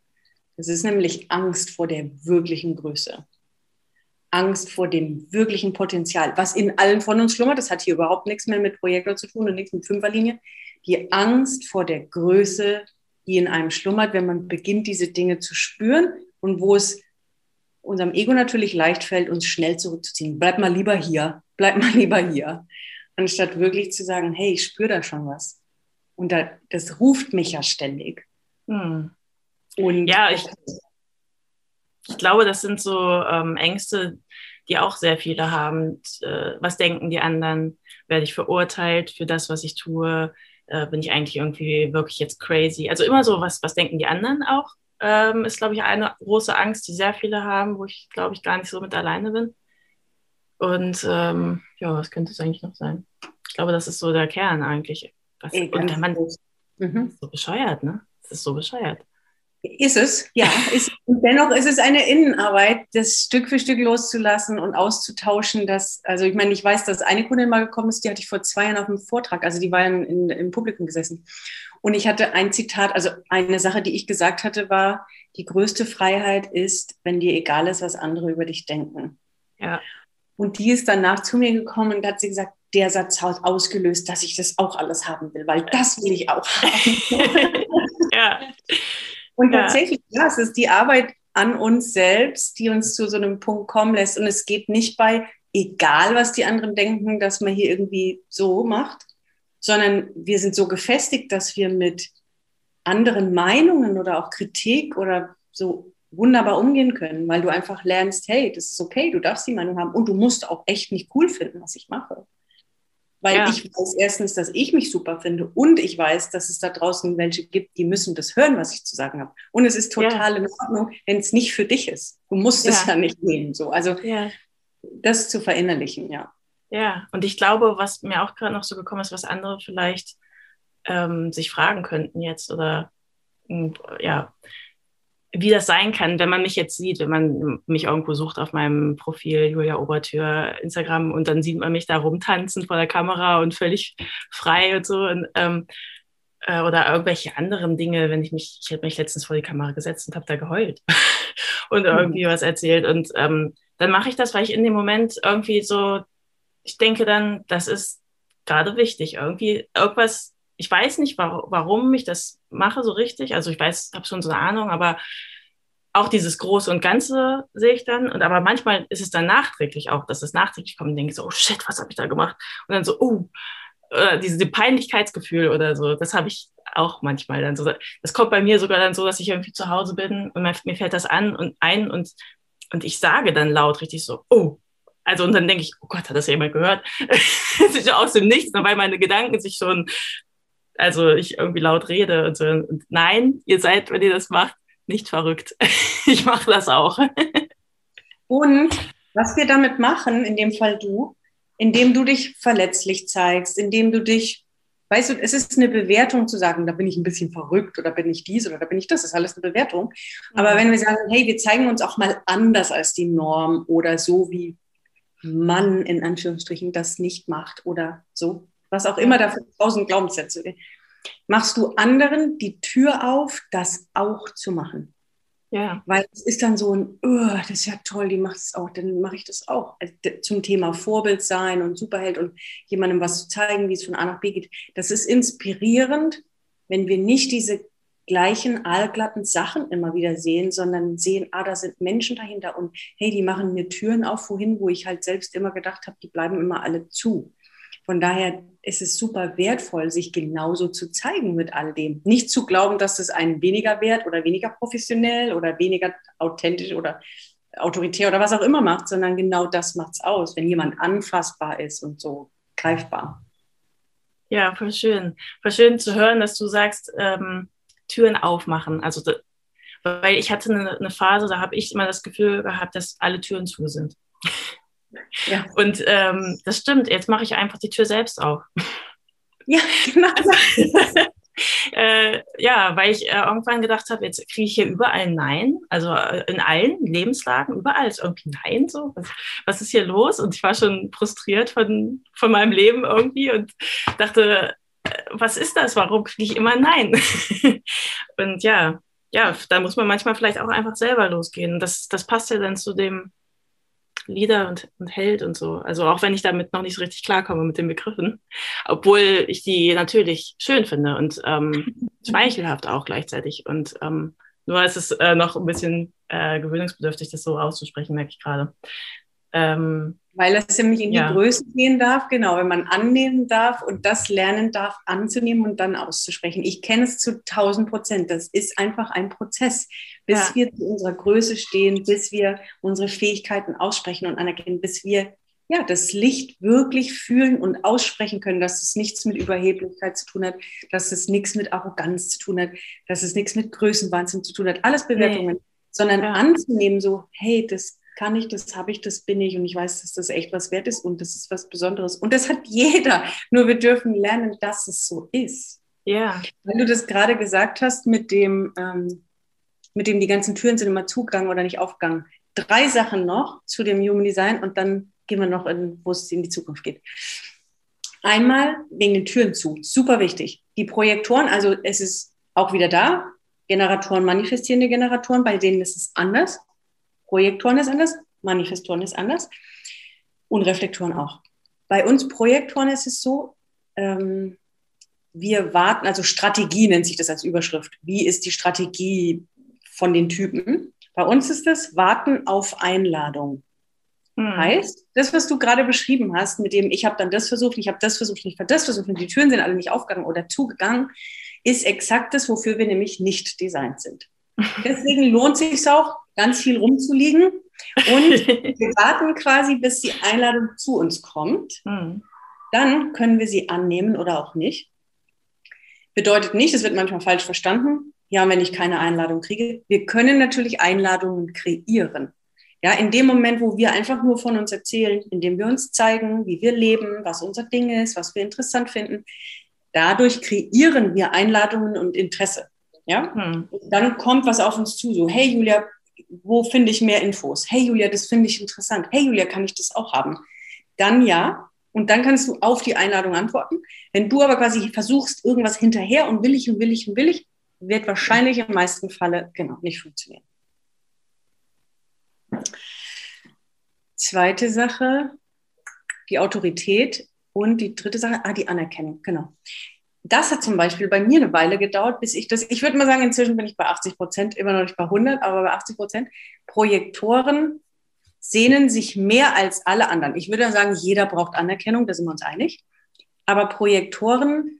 Es ist nämlich Angst vor der wirklichen Größe. Angst vor dem wirklichen Potenzial, was in allen von uns schlummert. Das hat hier überhaupt nichts mehr mit Projektor zu tun und nichts mit Fünferlinie. Die Angst vor der Größe, die in einem schlummert, wenn man beginnt, diese Dinge zu spüren und wo es unserem Ego natürlich leicht fällt, uns schnell zurückzuziehen. Bleib mal lieber hier, bleib mal lieber hier. Anstatt wirklich zu sagen, hey, ich spüre da schon was. Und da, das ruft mich ja ständig. Hm. Und ja, ich, ich glaube, das sind so ähm, Ängste, die auch sehr viele haben. Äh, was denken die anderen? Werde ich verurteilt für das, was ich tue? Äh, bin ich eigentlich irgendwie wirklich jetzt crazy? Also immer so, was, was denken die anderen auch? Ähm, ist, glaube ich, eine große Angst, die sehr viele haben, wo ich, glaube ich, gar nicht so mit alleine bin. Und ähm, ja, was könnte es eigentlich noch sein? Ich glaube, das ist so der Kern eigentlich. Was, und der Mann mhm. ist so bescheuert, ne? Das ist so bescheuert. Ist es, ja. Ist, und dennoch ist es eine Innenarbeit, das Stück für Stück loszulassen und auszutauschen. Dass, also ich meine, ich weiß, dass eine Kundin mal gekommen ist, die hatte ich vor zwei Jahren auf einem Vortrag, also die war in, in, im Publikum gesessen. Und ich hatte ein Zitat, also eine Sache, die ich gesagt hatte, war, die größte Freiheit ist, wenn dir egal ist, was andere über dich denken. Ja. Und die ist danach zu mir gekommen und hat sie gesagt, der Satz hat ausgelöst, dass ich das auch alles haben will, weil das will ich auch haben. ja. Und tatsächlich, ja, es ist die Arbeit an uns selbst, die uns zu so einem Punkt kommen lässt. Und es geht nicht bei, egal was die anderen denken, dass man hier irgendwie so macht, sondern wir sind so gefestigt, dass wir mit anderen Meinungen oder auch Kritik oder so wunderbar umgehen können, weil du einfach lernst, hey, das ist okay, du darfst die Meinung haben und du musst auch echt nicht cool finden, was ich mache weil ja. ich weiß erstens, dass ich mich super finde und ich weiß, dass es da draußen welche gibt, die müssen das hören, was ich zu sagen habe. Und es ist total ja. in Ordnung, wenn es nicht für dich ist. Du musst ja. es ja nicht nehmen. So. Also das zu verinnerlichen, ja. Ja, und ich glaube, was mir auch gerade noch so gekommen ist, was andere vielleicht ähm, sich fragen könnten jetzt oder ja, wie das sein kann, wenn man mich jetzt sieht, wenn man mich irgendwo sucht auf meinem Profil Julia Obertür Instagram und dann sieht man mich da rumtanzen vor der Kamera und völlig frei und so und, ähm, äh, oder irgendwelche anderen Dinge, wenn ich mich, ich hätte mich letztens vor die Kamera gesetzt und habe da geheult und irgendwie mhm. was erzählt und ähm, dann mache ich das, weil ich in dem Moment irgendwie so, ich denke dann, das ist gerade wichtig, irgendwie irgendwas ich weiß nicht, warum ich das mache so richtig. Also ich weiß, habe schon so eine Ahnung, aber auch dieses Große und Ganze sehe ich dann. Und aber manchmal ist es dann nachträglich auch, dass es nachträglich kommt und denke so, oh shit, was habe ich da gemacht? Und dann so, oh, äh, diese Peinlichkeitsgefühl oder so, das habe ich auch manchmal dann so. Das kommt bei mir sogar dann so, dass ich irgendwie zu Hause bin und mir fällt das an und ein und, und ich sage dann laut richtig so, oh, also und dann denke ich, oh Gott, hat das jemand gehört? das ist ja aus dem Nichts, weil meine Gedanken sich schon also ich irgendwie laut rede und so. Und nein, ihr seid, wenn ihr das macht, nicht verrückt. ich mache das auch. und was wir damit machen, in dem Fall du, indem du dich verletzlich zeigst, indem du dich, weißt du, es ist eine Bewertung zu sagen, da bin ich ein bisschen verrückt oder bin ich dies oder da bin ich das, das ist alles eine Bewertung. Aber mhm. wenn wir sagen, hey, wir zeigen uns auch mal anders als die Norm oder so wie man in Anführungsstrichen das nicht macht oder so, was auch immer da für tausend Glaubenssätze, machst du anderen die Tür auf, das auch zu machen. Ja. Weil es ist dann so ein, oh, das ist ja toll, die macht es auch, dann mache ich das auch. Also, zum Thema Vorbild sein und Superheld und jemandem was zu zeigen, wie es von A nach B geht. Das ist inspirierend, wenn wir nicht diese gleichen allglatten Sachen immer wieder sehen, sondern sehen, ah, da sind Menschen dahinter und hey, die machen mir Türen auf, wohin, wo ich halt selbst immer gedacht habe, die bleiben immer alle zu. Von daher ist es super wertvoll, sich genauso zu zeigen mit all dem. Nicht zu glauben, dass das einen weniger wert oder weniger professionell oder weniger authentisch oder autoritär oder was auch immer macht, sondern genau das macht es aus, wenn jemand anfassbar ist und so greifbar. Ja, voll schön. Voll schön zu hören, dass du sagst, ähm, Türen aufmachen. Also, weil ich hatte eine, eine Phase, da habe ich immer das Gefühl gehabt, dass alle Türen zu sind. Ja. Und ähm, das stimmt, jetzt mache ich einfach die Tür selbst auf. Ja, genau. Also, äh, ja, weil ich äh, irgendwann gedacht habe, jetzt kriege ich hier überall Nein, also äh, in allen Lebenslagen, überall ist irgendwie Nein so. Was, was ist hier los? Und ich war schon frustriert von, von meinem Leben irgendwie und dachte, äh, was ist das? Warum kriege ich immer Nein? und ja, ja, da muss man manchmal vielleicht auch einfach selber losgehen. Das, das passt ja dann zu dem Leader und, und Held und so. Also auch wenn ich damit noch nicht so richtig klarkomme mit den Begriffen, obwohl ich die natürlich schön finde und ähm, schmeichelhaft auch gleichzeitig. Und ähm, nur ist es äh, noch ein bisschen äh, gewöhnungsbedürftig, das so auszusprechen, merke ich gerade. Ähm, Weil es nämlich in die ja. Größe gehen darf, genau, wenn man annehmen darf und das lernen darf, anzunehmen und dann auszusprechen. Ich kenne es zu 1000 Prozent. Das ist einfach ein Prozess, bis ja. wir zu unserer Größe stehen, bis wir unsere Fähigkeiten aussprechen und anerkennen, bis wir ja, das Licht wirklich fühlen und aussprechen können, dass es nichts mit Überheblichkeit zu tun hat, dass es nichts mit Arroganz zu tun hat, dass es nichts mit Größenwahnsinn zu tun hat, alles Bewertungen, nee. sondern ja. anzunehmen, so, hey, das kann ich, das habe ich, das bin ich und ich weiß, dass das echt was wert ist und das ist was Besonderes. Und das hat jeder. Nur wir dürfen lernen, dass es so ist. Ja. Weil du das gerade gesagt hast mit dem, ähm, mit dem die ganzen Türen sind immer zugegangen oder nicht aufgegangen. Drei Sachen noch zu dem Human Design und dann gehen wir noch in, wo es in die Zukunft geht. Einmal wegen den Türen zu, super wichtig. Die Projektoren, also es ist auch wieder da, Generatoren, manifestierende Generatoren, bei denen ist es anders. Projektoren ist anders, Manifestoren ist anders und Reflektoren auch. Bei uns Projektoren ist es so, ähm, wir warten, also Strategie nennt sich das als Überschrift. Wie ist die Strategie von den Typen? Bei uns ist das Warten auf Einladung. Hm. Heißt, das, was du gerade beschrieben hast, mit dem ich habe dann das versucht, ich habe das versucht, ich habe das versucht und die Türen sind alle nicht aufgegangen oder zugegangen, ist exakt das, wofür wir nämlich nicht designt sind. Deswegen lohnt es sich auch, ganz viel rumzuliegen. Und wir warten quasi, bis die Einladung zu uns kommt. Mhm. Dann können wir sie annehmen oder auch nicht. Bedeutet nicht, es wird manchmal falsch verstanden. Ja, wenn ich keine Einladung kriege. Wir können natürlich Einladungen kreieren. Ja, in dem Moment, wo wir einfach nur von uns erzählen, indem wir uns zeigen, wie wir leben, was unser Ding ist, was wir interessant finden, dadurch kreieren wir Einladungen und Interesse. Ja, hm. dann kommt was auf uns zu, so, hey Julia, wo finde ich mehr Infos? Hey Julia, das finde ich interessant. Hey Julia, kann ich das auch haben? Dann ja. Und dann kannst du auf die Einladung antworten. Wenn du aber quasi versuchst, irgendwas hinterher und will ich und will ich und will ich, wird wahrscheinlich im meisten Falle genau nicht funktionieren. Zweite Sache, die Autorität. Und die dritte Sache, ah, die Anerkennung, genau das hat zum Beispiel bei mir eine Weile gedauert, bis ich das, ich würde mal sagen, inzwischen bin ich bei 80 Prozent, immer noch nicht bei 100, aber bei 80 Prozent. Projektoren sehnen sich mehr als alle anderen. Ich würde sagen, jeder braucht Anerkennung, da sind wir uns einig. Aber Projektoren,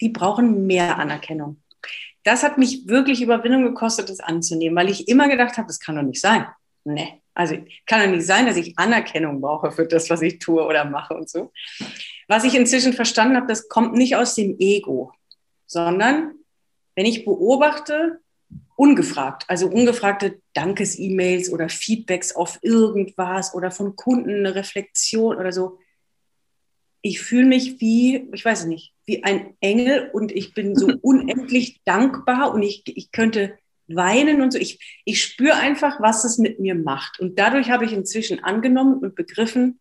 die brauchen mehr Anerkennung. Das hat mich wirklich Überwindung gekostet, das anzunehmen, weil ich immer gedacht habe, das kann doch nicht sein. Nee, also kann doch nicht sein, dass ich Anerkennung brauche für das, was ich tue oder mache und so. Was ich inzwischen verstanden habe, das kommt nicht aus dem Ego, sondern wenn ich beobachte, ungefragt, also ungefragte Dankes-E-Mails oder Feedbacks auf irgendwas oder von Kunden eine Reflexion oder so. Ich fühle mich wie, ich weiß nicht, wie ein Engel und ich bin so unendlich dankbar und ich, ich könnte weinen und so. Ich, ich spüre einfach, was es mit mir macht. Und dadurch habe ich inzwischen angenommen und begriffen,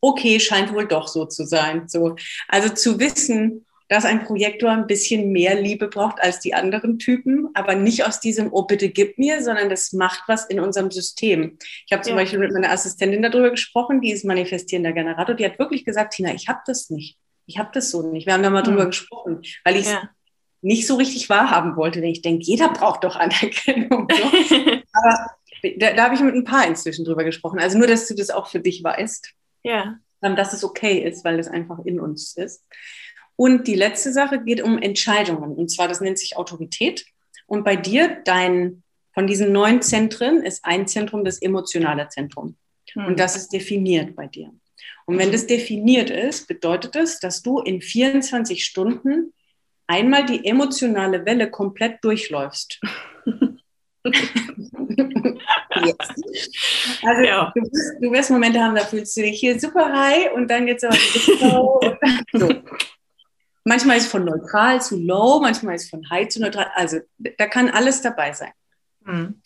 okay, scheint wohl doch so zu sein. So. Also zu wissen, dass ein Projektor ein bisschen mehr Liebe braucht als die anderen Typen, aber nicht aus diesem, oh bitte gib mir, sondern das macht was in unserem System. Ich habe zum ja. Beispiel mit meiner Assistentin darüber gesprochen, die ist manifestierender Generator, die hat wirklich gesagt, Tina, ich habe das nicht. Ich habe das so nicht. Wir haben da mal mhm. drüber gesprochen, weil ich ja. nicht so richtig wahrhaben wollte, denn ich denke, jeder braucht doch Anerkennung. So. aber da, da habe ich mit ein paar inzwischen drüber gesprochen. Also nur, dass du das auch für dich weißt. Ja. Dass es okay ist, weil es einfach in uns ist. Und die letzte Sache geht um Entscheidungen. Und zwar, das nennt sich Autorität. Und bei dir, dein, von diesen neun Zentren ist ein Zentrum das emotionale Zentrum. Hm. Und das ist definiert bei dir. Und wenn das definiert ist, bedeutet es, dass du in 24 Stunden einmal die emotionale Welle komplett durchläufst. yes. Also ja. du, wirst, du, wirst, Momente haben, da fühlst du dich hier super high und dann geht es aber so. Manchmal ist von neutral zu low, manchmal ist von high zu neutral. Also da kann alles dabei sein. Mhm.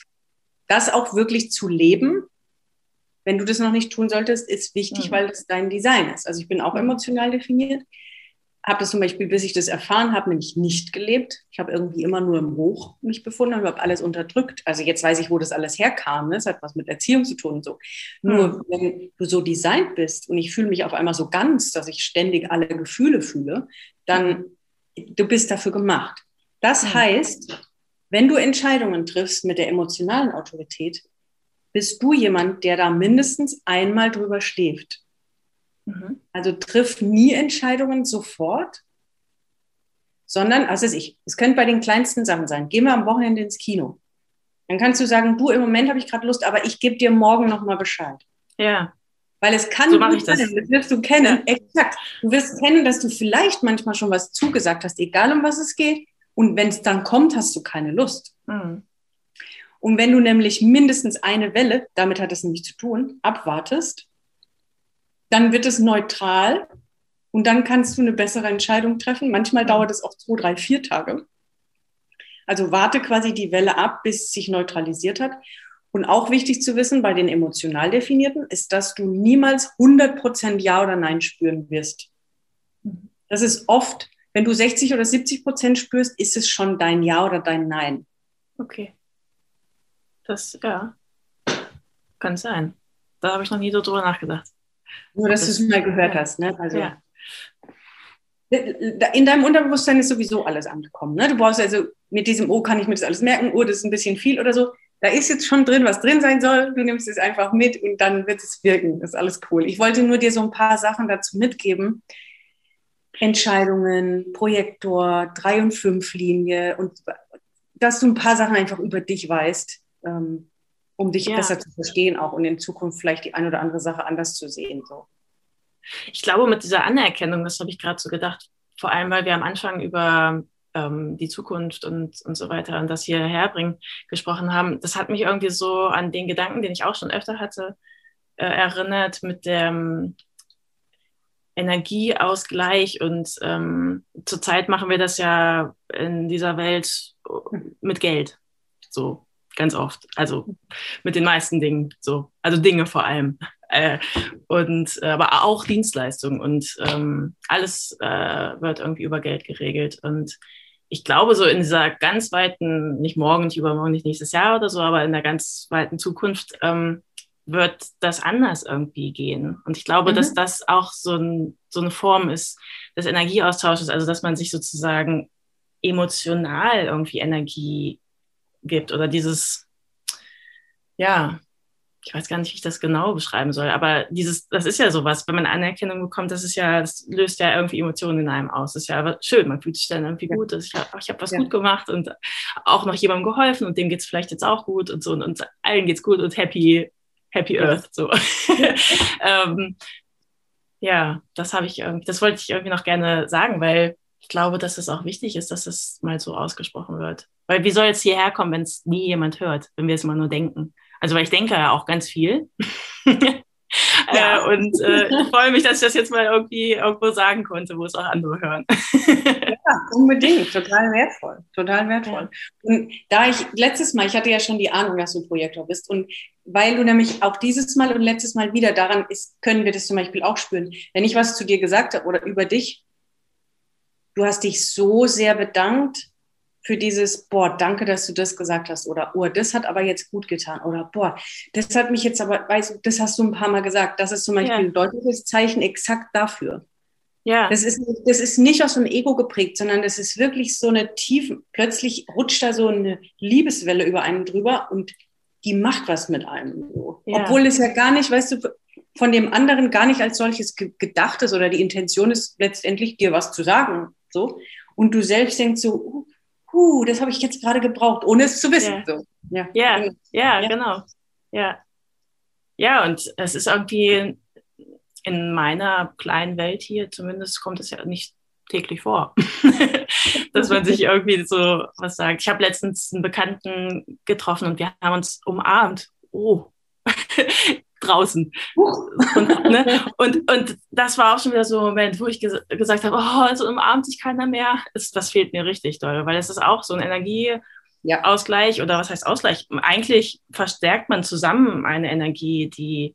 Das auch wirklich zu leben, wenn du das noch nicht tun solltest, ist wichtig, mhm. weil das dein Design ist. Also ich bin auch emotional definiert habe das zum Beispiel, bis ich das erfahren habe, nämlich nicht gelebt. Ich habe irgendwie immer nur im Hoch mich befunden und habe alles unterdrückt. Also jetzt weiß ich, wo das alles herkam. Ne? Das hat was mit Erziehung zu tun und so. Nur hm. wenn du so designt bist und ich fühle mich auf einmal so ganz, dass ich ständig alle Gefühle fühle, dann du bist dafür gemacht. Das hm. heißt, wenn du Entscheidungen triffst mit der emotionalen Autorität, bist du jemand, der da mindestens einmal drüber schläft. Mhm. Also triff nie Entscheidungen sofort, sondern, also ich, es könnte bei den kleinsten Sachen sein. Gehen wir am Wochenende ins Kino. Dann kannst du sagen, du, im Moment habe ich gerade Lust, aber ich gebe dir morgen nochmal Bescheid. Ja. Weil es kann so mache ich das. Sein, das wirst du kennen. Ja. Exakt. Du wirst kennen, dass du vielleicht manchmal schon was zugesagt hast, egal um was es geht. Und wenn es dann kommt, hast du keine Lust. Mhm. Und wenn du nämlich mindestens eine Welle, damit hat es nämlich zu tun, abwartest, dann wird es neutral und dann kannst du eine bessere Entscheidung treffen. Manchmal dauert es auch zwei, drei, vier Tage. Also warte quasi die Welle ab, bis es sich neutralisiert hat. Und auch wichtig zu wissen bei den emotional definierten ist, dass du niemals 100% Ja oder Nein spüren wirst. Das ist oft, wenn du 60 oder 70 Prozent spürst, ist es schon dein Ja oder dein Nein. Okay. Das, ja, kann sein. Da habe ich noch nie so drüber nachgedacht. Nur, dass du es mal gehört hast. Ne? Also, ja. In deinem Unterbewusstsein ist sowieso alles angekommen. Ne? Du brauchst also mit diesem, oh, kann ich mir das alles merken, oh, das ist ein bisschen viel oder so. Da ist jetzt schon drin, was drin sein soll. Du nimmst es einfach mit und dann wird es wirken. Das ist alles cool. Ich wollte nur dir so ein paar Sachen dazu mitgeben. Entscheidungen, Projektor, 3 und 5 Linie und dass du ein paar Sachen einfach über dich weißt. Ähm, um dich ja. besser zu verstehen auch und in Zukunft vielleicht die eine oder andere Sache anders zu sehen. So. Ich glaube, mit dieser Anerkennung, das habe ich gerade so gedacht, vor allem, weil wir am Anfang über ähm, die Zukunft und, und so weiter und das hierher bringen gesprochen haben, das hat mich irgendwie so an den Gedanken, den ich auch schon öfter hatte, äh, erinnert mit dem Energieausgleich und ähm, zurzeit machen wir das ja in dieser Welt mit Geld. So, ganz oft. Also mit den meisten Dingen so. Also Dinge vor allem. Äh, und äh, aber auch Dienstleistungen und ähm, alles äh, wird irgendwie über Geld geregelt. Und ich glaube, so in dieser ganz weiten, nicht morgen, nicht übermorgen, nicht nächstes Jahr oder so, aber in der ganz weiten Zukunft ähm, wird das anders irgendwie gehen. Und ich glaube, mhm. dass das auch so, ein, so eine Form ist des Energieaustausches, also dass man sich sozusagen emotional irgendwie Energie gibt oder dieses, ja, ich weiß gar nicht, wie ich das genau beschreiben soll, aber dieses, das ist ja sowas, wenn man Anerkennung bekommt, das ist ja, das löst ja irgendwie Emotionen in einem aus. Das ist ja aber schön, man fühlt sich dann irgendwie gut, dass ich, ich habe was ja. gut gemacht und auch noch jemandem geholfen und dem geht es vielleicht jetzt auch gut und so und, und allen geht's gut und happy, happy ja. Earth. So. ähm, ja, das habe ich irgendwie, das wollte ich irgendwie noch gerne sagen, weil ich glaube, dass es auch wichtig ist, dass es mal so ausgesprochen wird. Weil wie soll es hierher kommen, wenn es nie jemand hört, wenn wir es immer nur denken? Also weil ich denke ja auch ganz viel. Ja. Äh, und äh, ich freue mich, dass ich das jetzt mal irgendwie irgendwo sagen konnte, wo es auch andere hören. ja, unbedingt. Total wertvoll. Total wertvoll. Und da ich letztes Mal, ich hatte ja schon die Ahnung, dass du ein Projektor bist. Und weil du nämlich auch dieses Mal und letztes Mal wieder daran ist, können wir das zum Beispiel auch spüren. Wenn ich was zu dir gesagt habe oder über dich, du hast dich so sehr bedankt für dieses, boah, danke, dass du das gesagt hast oder, oh, das hat aber jetzt gut getan oder, boah, das hat mich jetzt aber, weißt du, das hast du ein paar Mal gesagt. Das ist zum Beispiel ja. ein deutliches Zeichen exakt dafür. Ja. Das ist, das ist nicht aus dem Ego geprägt, sondern das ist wirklich so eine tiefe, plötzlich rutscht da so eine Liebeswelle über einen drüber und die macht was mit einem. So. Ja. Obwohl es ja gar nicht, weißt du, von dem anderen gar nicht als solches gedacht ist oder die Intention ist letztendlich dir was zu sagen. So. Und du selbst denkst so, uh, huh, das habe ich jetzt gerade gebraucht, ohne es zu wissen. Ja. So. Ja. Ja, ja, ja, genau. Ja. Ja, und es ist irgendwie in meiner kleinen Welt hier, zumindest kommt es ja nicht täglich vor, dass man sich irgendwie so was sagt. Ich habe letztens einen Bekannten getroffen und wir haben uns umarmt. Oh, draußen. Und, ne? und, und das war auch schon wieder so ein Moment, wo ich ges gesagt habe, oh, also umarmt sich keiner mehr. Das, das fehlt mir richtig doll, weil es ist auch so ein Energieausgleich ja. oder was heißt Ausgleich? Eigentlich verstärkt man zusammen eine Energie, die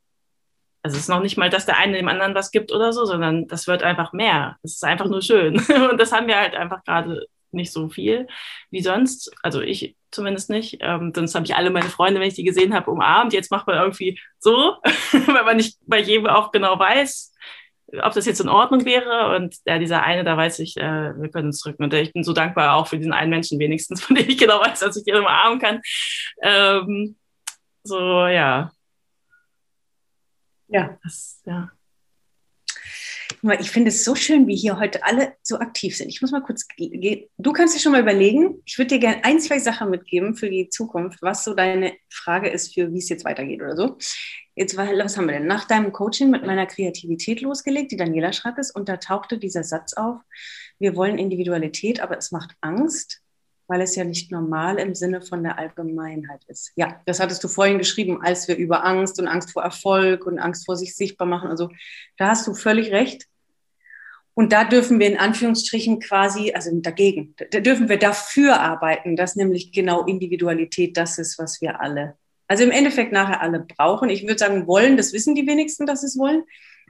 also es ist noch nicht mal, dass der eine dem anderen was gibt oder so, sondern das wird einfach mehr. Es ist einfach nur schön. Und das haben wir halt einfach gerade nicht so viel wie sonst. Also ich zumindest nicht. Ähm, sonst habe ich alle meine Freunde, wenn ich die gesehen habe, umarmt. Jetzt macht man irgendwie so, weil man nicht bei jedem auch genau weiß, ob das jetzt in Ordnung wäre. Und ja, dieser eine, da weiß ich, äh, wir können uns drücken. Und ich bin so dankbar auch für diesen einen Menschen wenigstens, von dem ich genau weiß, dass ich den umarmen kann. Ähm, so, ja. Ja. Das, ja. Ich finde es so schön, wie hier heute alle so aktiv sind. Ich muss mal kurz gehen. Du kannst dir schon mal überlegen, ich würde dir gerne ein, zwei Sachen mitgeben für die Zukunft, was so deine Frage ist für, wie es jetzt weitergeht oder so. Jetzt, was haben wir denn? Nach deinem Coaching mit meiner Kreativität losgelegt, die Daniela schreibt es, und da tauchte dieser Satz auf, wir wollen Individualität, aber es macht Angst, weil es ja nicht normal im Sinne von der Allgemeinheit ist. Ja, das hattest du vorhin geschrieben, als wir über Angst und Angst vor Erfolg und Angst vor sich sichtbar machen. Also da hast du völlig recht. Und da dürfen wir in Anführungsstrichen quasi, also dagegen, da dürfen wir dafür arbeiten, dass nämlich genau Individualität das ist, was wir alle, also im Endeffekt nachher alle brauchen. Ich würde sagen, wollen, das wissen die wenigsten, dass sie es wollen.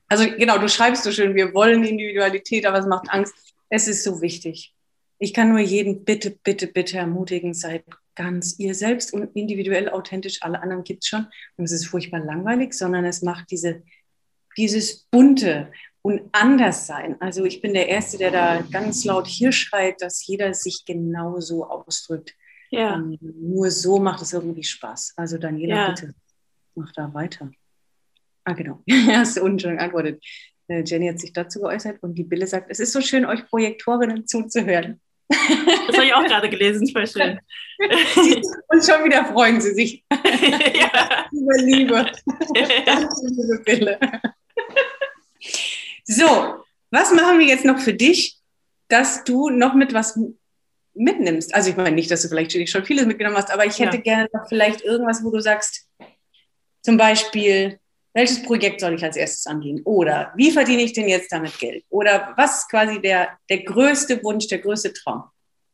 Also genau, du schreibst so schön, wir wollen Individualität, aber es macht Angst. Es ist so wichtig. Ich kann nur jeden bitte, bitte, bitte ermutigen, seid ganz ihr selbst und individuell authentisch. Alle anderen gibt es schon. Und es ist furchtbar langweilig, sondern es macht diese, dieses Bunte und anders sein. Also ich bin der Erste, der da ganz laut hier schreit, dass jeder sich genau so ausdrückt. Ja. Ähm, nur so macht es irgendwie Spaß. Also Daniela, ja. bitte, mach da weiter. Ah, genau. Hast du unten schon geantwortet. Äh, Jenny hat sich dazu geäußert und die Bille sagt, es ist so schön, euch Projektorinnen zuzuhören. Das habe ich auch gerade gelesen, voll schön. Und schon wieder freuen sie sich. Ja. Liebe Liebe. Danke, liebe Bille. So, was machen wir jetzt noch für dich, dass du noch mit was mitnimmst? Also ich meine nicht, dass du vielleicht schon vieles mitgenommen hast, aber ich hätte ja. gerne noch vielleicht irgendwas, wo du sagst, zum Beispiel, welches Projekt soll ich als erstes angehen? Oder wie verdiene ich denn jetzt damit Geld? Oder was ist quasi der, der größte Wunsch, der größte Traum?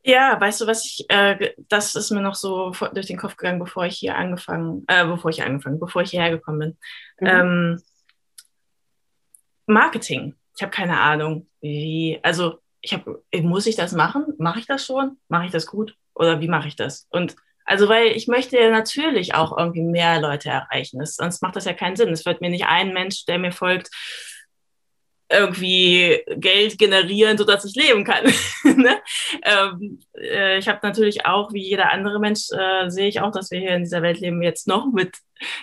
Ja, weißt du, was ich, äh, das ist mir noch so durch den Kopf gegangen, bevor ich hier angefangen, äh, bevor ich angefangen, bevor ich hierher gekommen bin. Mhm. Ähm, Marketing. Ich habe keine Ahnung, wie, also ich habe, muss ich das machen? Mache ich das schon? Mache ich das gut? Oder wie mache ich das? Und also, weil ich möchte ja natürlich auch irgendwie mehr Leute erreichen. Das, sonst macht das ja keinen Sinn. Es wird mir nicht ein Mensch, der mir folgt, irgendwie Geld generieren, sodass ich leben kann. ne? ähm, äh, ich habe natürlich auch, wie jeder andere Mensch, äh, sehe ich auch, dass wir hier in dieser Welt leben, jetzt noch mit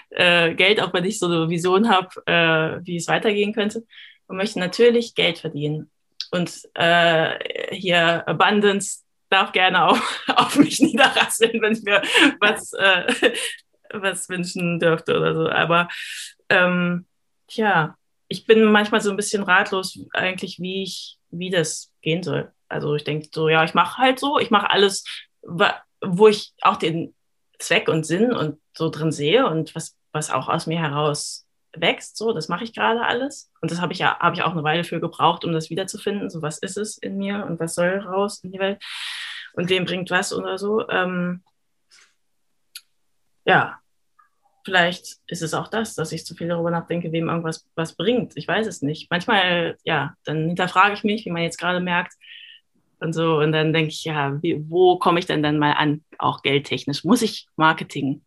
äh, Geld, auch wenn ich so eine Vision habe, äh, wie es weitergehen könnte. Und möchte natürlich Geld verdienen. Und äh, hier Abundance darf gerne auch auf mich niederrasseln, wenn ich mir was, äh, was wünschen dürfte oder so. Aber ähm, ja, ich bin manchmal so ein bisschen ratlos eigentlich, wie ich, wie das gehen soll. Also ich denke so, ja, ich mache halt so, ich mache alles, wo ich auch den Zweck und Sinn und so drin sehe und was, was auch aus mir heraus wächst. So, das mache ich gerade alles. Und das habe ich ja, habe ich auch eine Weile für gebraucht, um das wiederzufinden. So, was ist es in mir und was soll raus in die Welt? Und wem bringt was oder so. Ähm, ja, vielleicht ist es auch das, dass ich zu viel darüber nachdenke, wem irgendwas was bringt. Ich weiß es nicht. Manchmal, ja, dann hinterfrage ich mich, wie man jetzt gerade merkt. Und so, und dann denke ich, ja, wie, wo komme ich denn dann mal an, auch geldtechnisch? Muss ich Marketing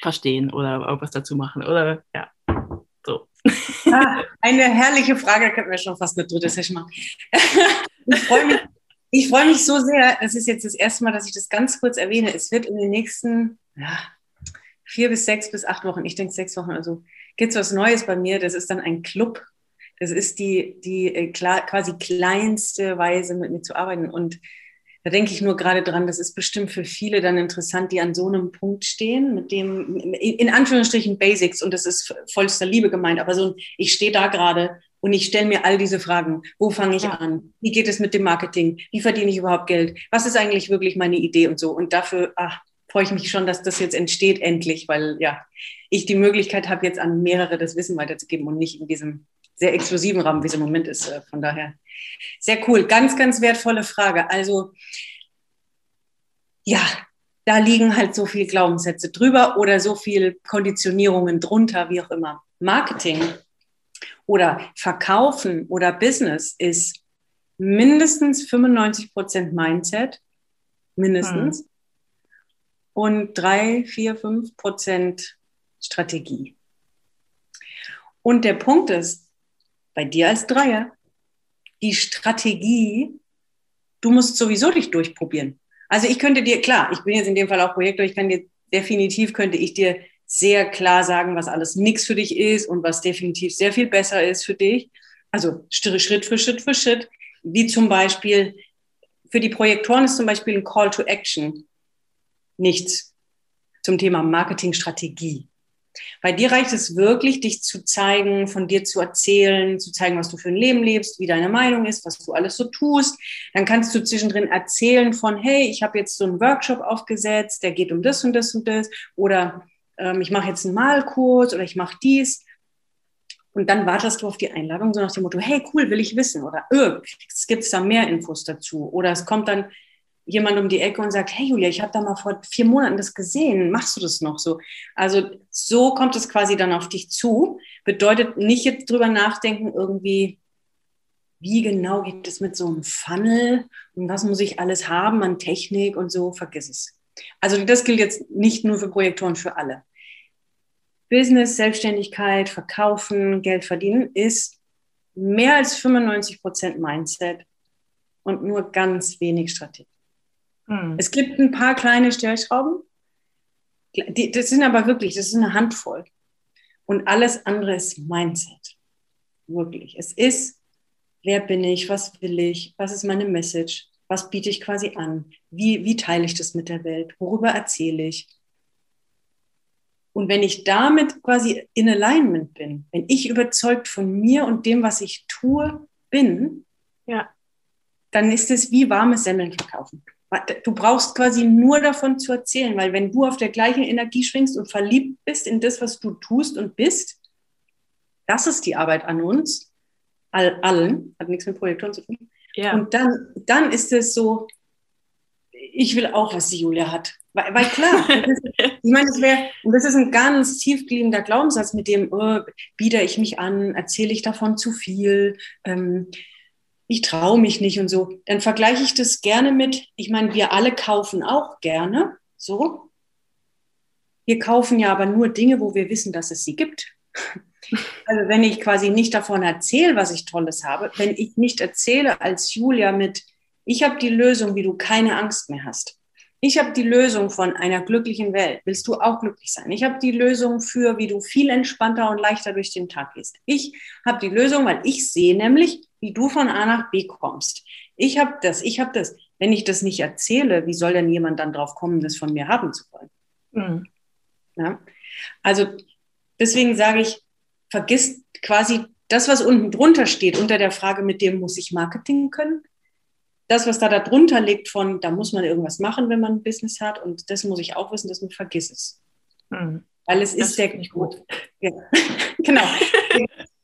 verstehen oder irgendwas dazu machen? Oder ja, so. Ah, eine herrliche Frage, könnten wir schon fast eine dritte Session machen. ich freue mich, ich mich so sehr. Es ist jetzt das erste Mal, dass ich das ganz kurz erwähne. Es wird in den nächsten ja, vier bis sechs bis acht Wochen, ich denke sechs Wochen, also gibt es was Neues bei mir. Das ist dann ein Club. Das ist die, die äh, quasi kleinste Weise, mit mir zu arbeiten. Und da denke ich nur gerade dran, das ist bestimmt für viele dann interessant, die an so einem Punkt stehen, mit dem, in Anführungsstrichen Basics, und das ist vollster Liebe gemeint, aber so, ich stehe da gerade und ich stelle mir all diese Fragen. Wo fange ich ja. an? Wie geht es mit dem Marketing? Wie verdiene ich überhaupt Geld? Was ist eigentlich wirklich meine Idee und so? Und dafür, ach, freue ich mich schon, dass das jetzt entsteht endlich, weil ja, ich die Möglichkeit habe, jetzt an mehrere das Wissen weiterzugeben und nicht in diesem sehr exklusiven Rahmen, wie es im Moment ist. Äh, von daher sehr cool. Ganz, ganz wertvolle Frage. Also ja, da liegen halt so viele Glaubenssätze drüber oder so viele Konditionierungen drunter, wie auch immer. Marketing oder Verkaufen oder Business ist mindestens 95 Prozent Mindset, mindestens, hm. und drei, vier, fünf Prozent Strategie. Und der Punkt ist, bei dir als Dreier, die Strategie, du musst sowieso dich durchprobieren. Also ich könnte dir, klar, ich bin jetzt in dem Fall auch Projektor, ich kann dir definitiv, könnte ich dir sehr klar sagen, was alles nichts für dich ist und was definitiv sehr viel besser ist für dich. Also Schritt für Schritt für Schritt, wie zum Beispiel für die Projektoren ist zum Beispiel ein Call to Action nichts zum Thema Marketingstrategie. Bei dir reicht es wirklich, dich zu zeigen, von dir zu erzählen, zu zeigen, was du für ein Leben lebst, wie deine Meinung ist, was du alles so tust. Dann kannst du zwischendrin erzählen von, hey, ich habe jetzt so einen Workshop aufgesetzt, der geht um das und das und das. Oder ähm, ich mache jetzt einen Malkurs oder ich mache dies. Und dann wartest du auf die Einladung, so nach dem Motto, hey, cool, will ich wissen. Oder äh, gibt es da mehr Infos dazu. Oder es kommt dann jemand um die Ecke und sagt, hey Julia, ich habe da mal vor vier Monaten das gesehen, machst du das noch so? Also so kommt es quasi dann auf dich zu. Bedeutet nicht jetzt drüber nachdenken, irgendwie, wie genau geht es mit so einem Funnel und was muss ich alles haben an Technik und so, vergiss es. Also das gilt jetzt nicht nur für Projektoren, für alle. Business, Selbstständigkeit, Verkaufen, Geld verdienen ist mehr als 95 Prozent Mindset und nur ganz wenig Strategie. Hm. Es gibt ein paar kleine Stellschrauben. Die, das sind aber wirklich, das ist eine Handvoll. Und alles andere ist Mindset. Wirklich. Es ist, wer bin ich, was will ich, was ist meine Message, was biete ich quasi an, wie, wie teile ich das mit der Welt, worüber erzähle ich. Und wenn ich damit quasi in Alignment bin, wenn ich überzeugt von mir und dem, was ich tue, bin, ja. dann ist es wie warmes Semmeln verkaufen. Du brauchst quasi nur davon zu erzählen, weil wenn du auf der gleichen Energie schwingst und verliebt bist in das, was du tust und bist, das ist die Arbeit an uns, all, allen, hat nichts mit Projektoren zu tun. Ja. Und dann, dann ist es so, ich will auch, was die Julia hat. Weil, weil klar, ist, ich meine, das wäre, und das ist ein ganz tiefgliedender Glaubenssatz, mit dem oh, biete ich mich an, erzähle ich davon zu viel, ähm, ich traue mich nicht und so, dann vergleiche ich das gerne mit, ich meine, wir alle kaufen auch gerne, so. Wir kaufen ja aber nur Dinge, wo wir wissen, dass es sie gibt. Also wenn ich quasi nicht davon erzähle, was ich Tolles habe, wenn ich nicht erzähle als Julia mit, ich habe die Lösung, wie du keine Angst mehr hast. Ich habe die Lösung von einer glücklichen Welt. Willst du auch glücklich sein? Ich habe die Lösung für, wie du viel entspannter und leichter durch den Tag gehst. Ich habe die Lösung, weil ich sehe nämlich, wie du von A nach B kommst. Ich habe das, ich habe das. Wenn ich das nicht erzähle, wie soll denn jemand dann drauf kommen, das von mir haben zu wollen? Mhm. Ja? Also deswegen sage ich, vergiss quasi das, was unten drunter steht, unter der Frage, mit dem muss ich Marketing können. Das, was da darunter liegt von, da muss man irgendwas machen, wenn man ein Business hat und das muss ich auch wissen, das man vergiss es. Mhm. Weil es das ist der nicht gut. Ja. genau.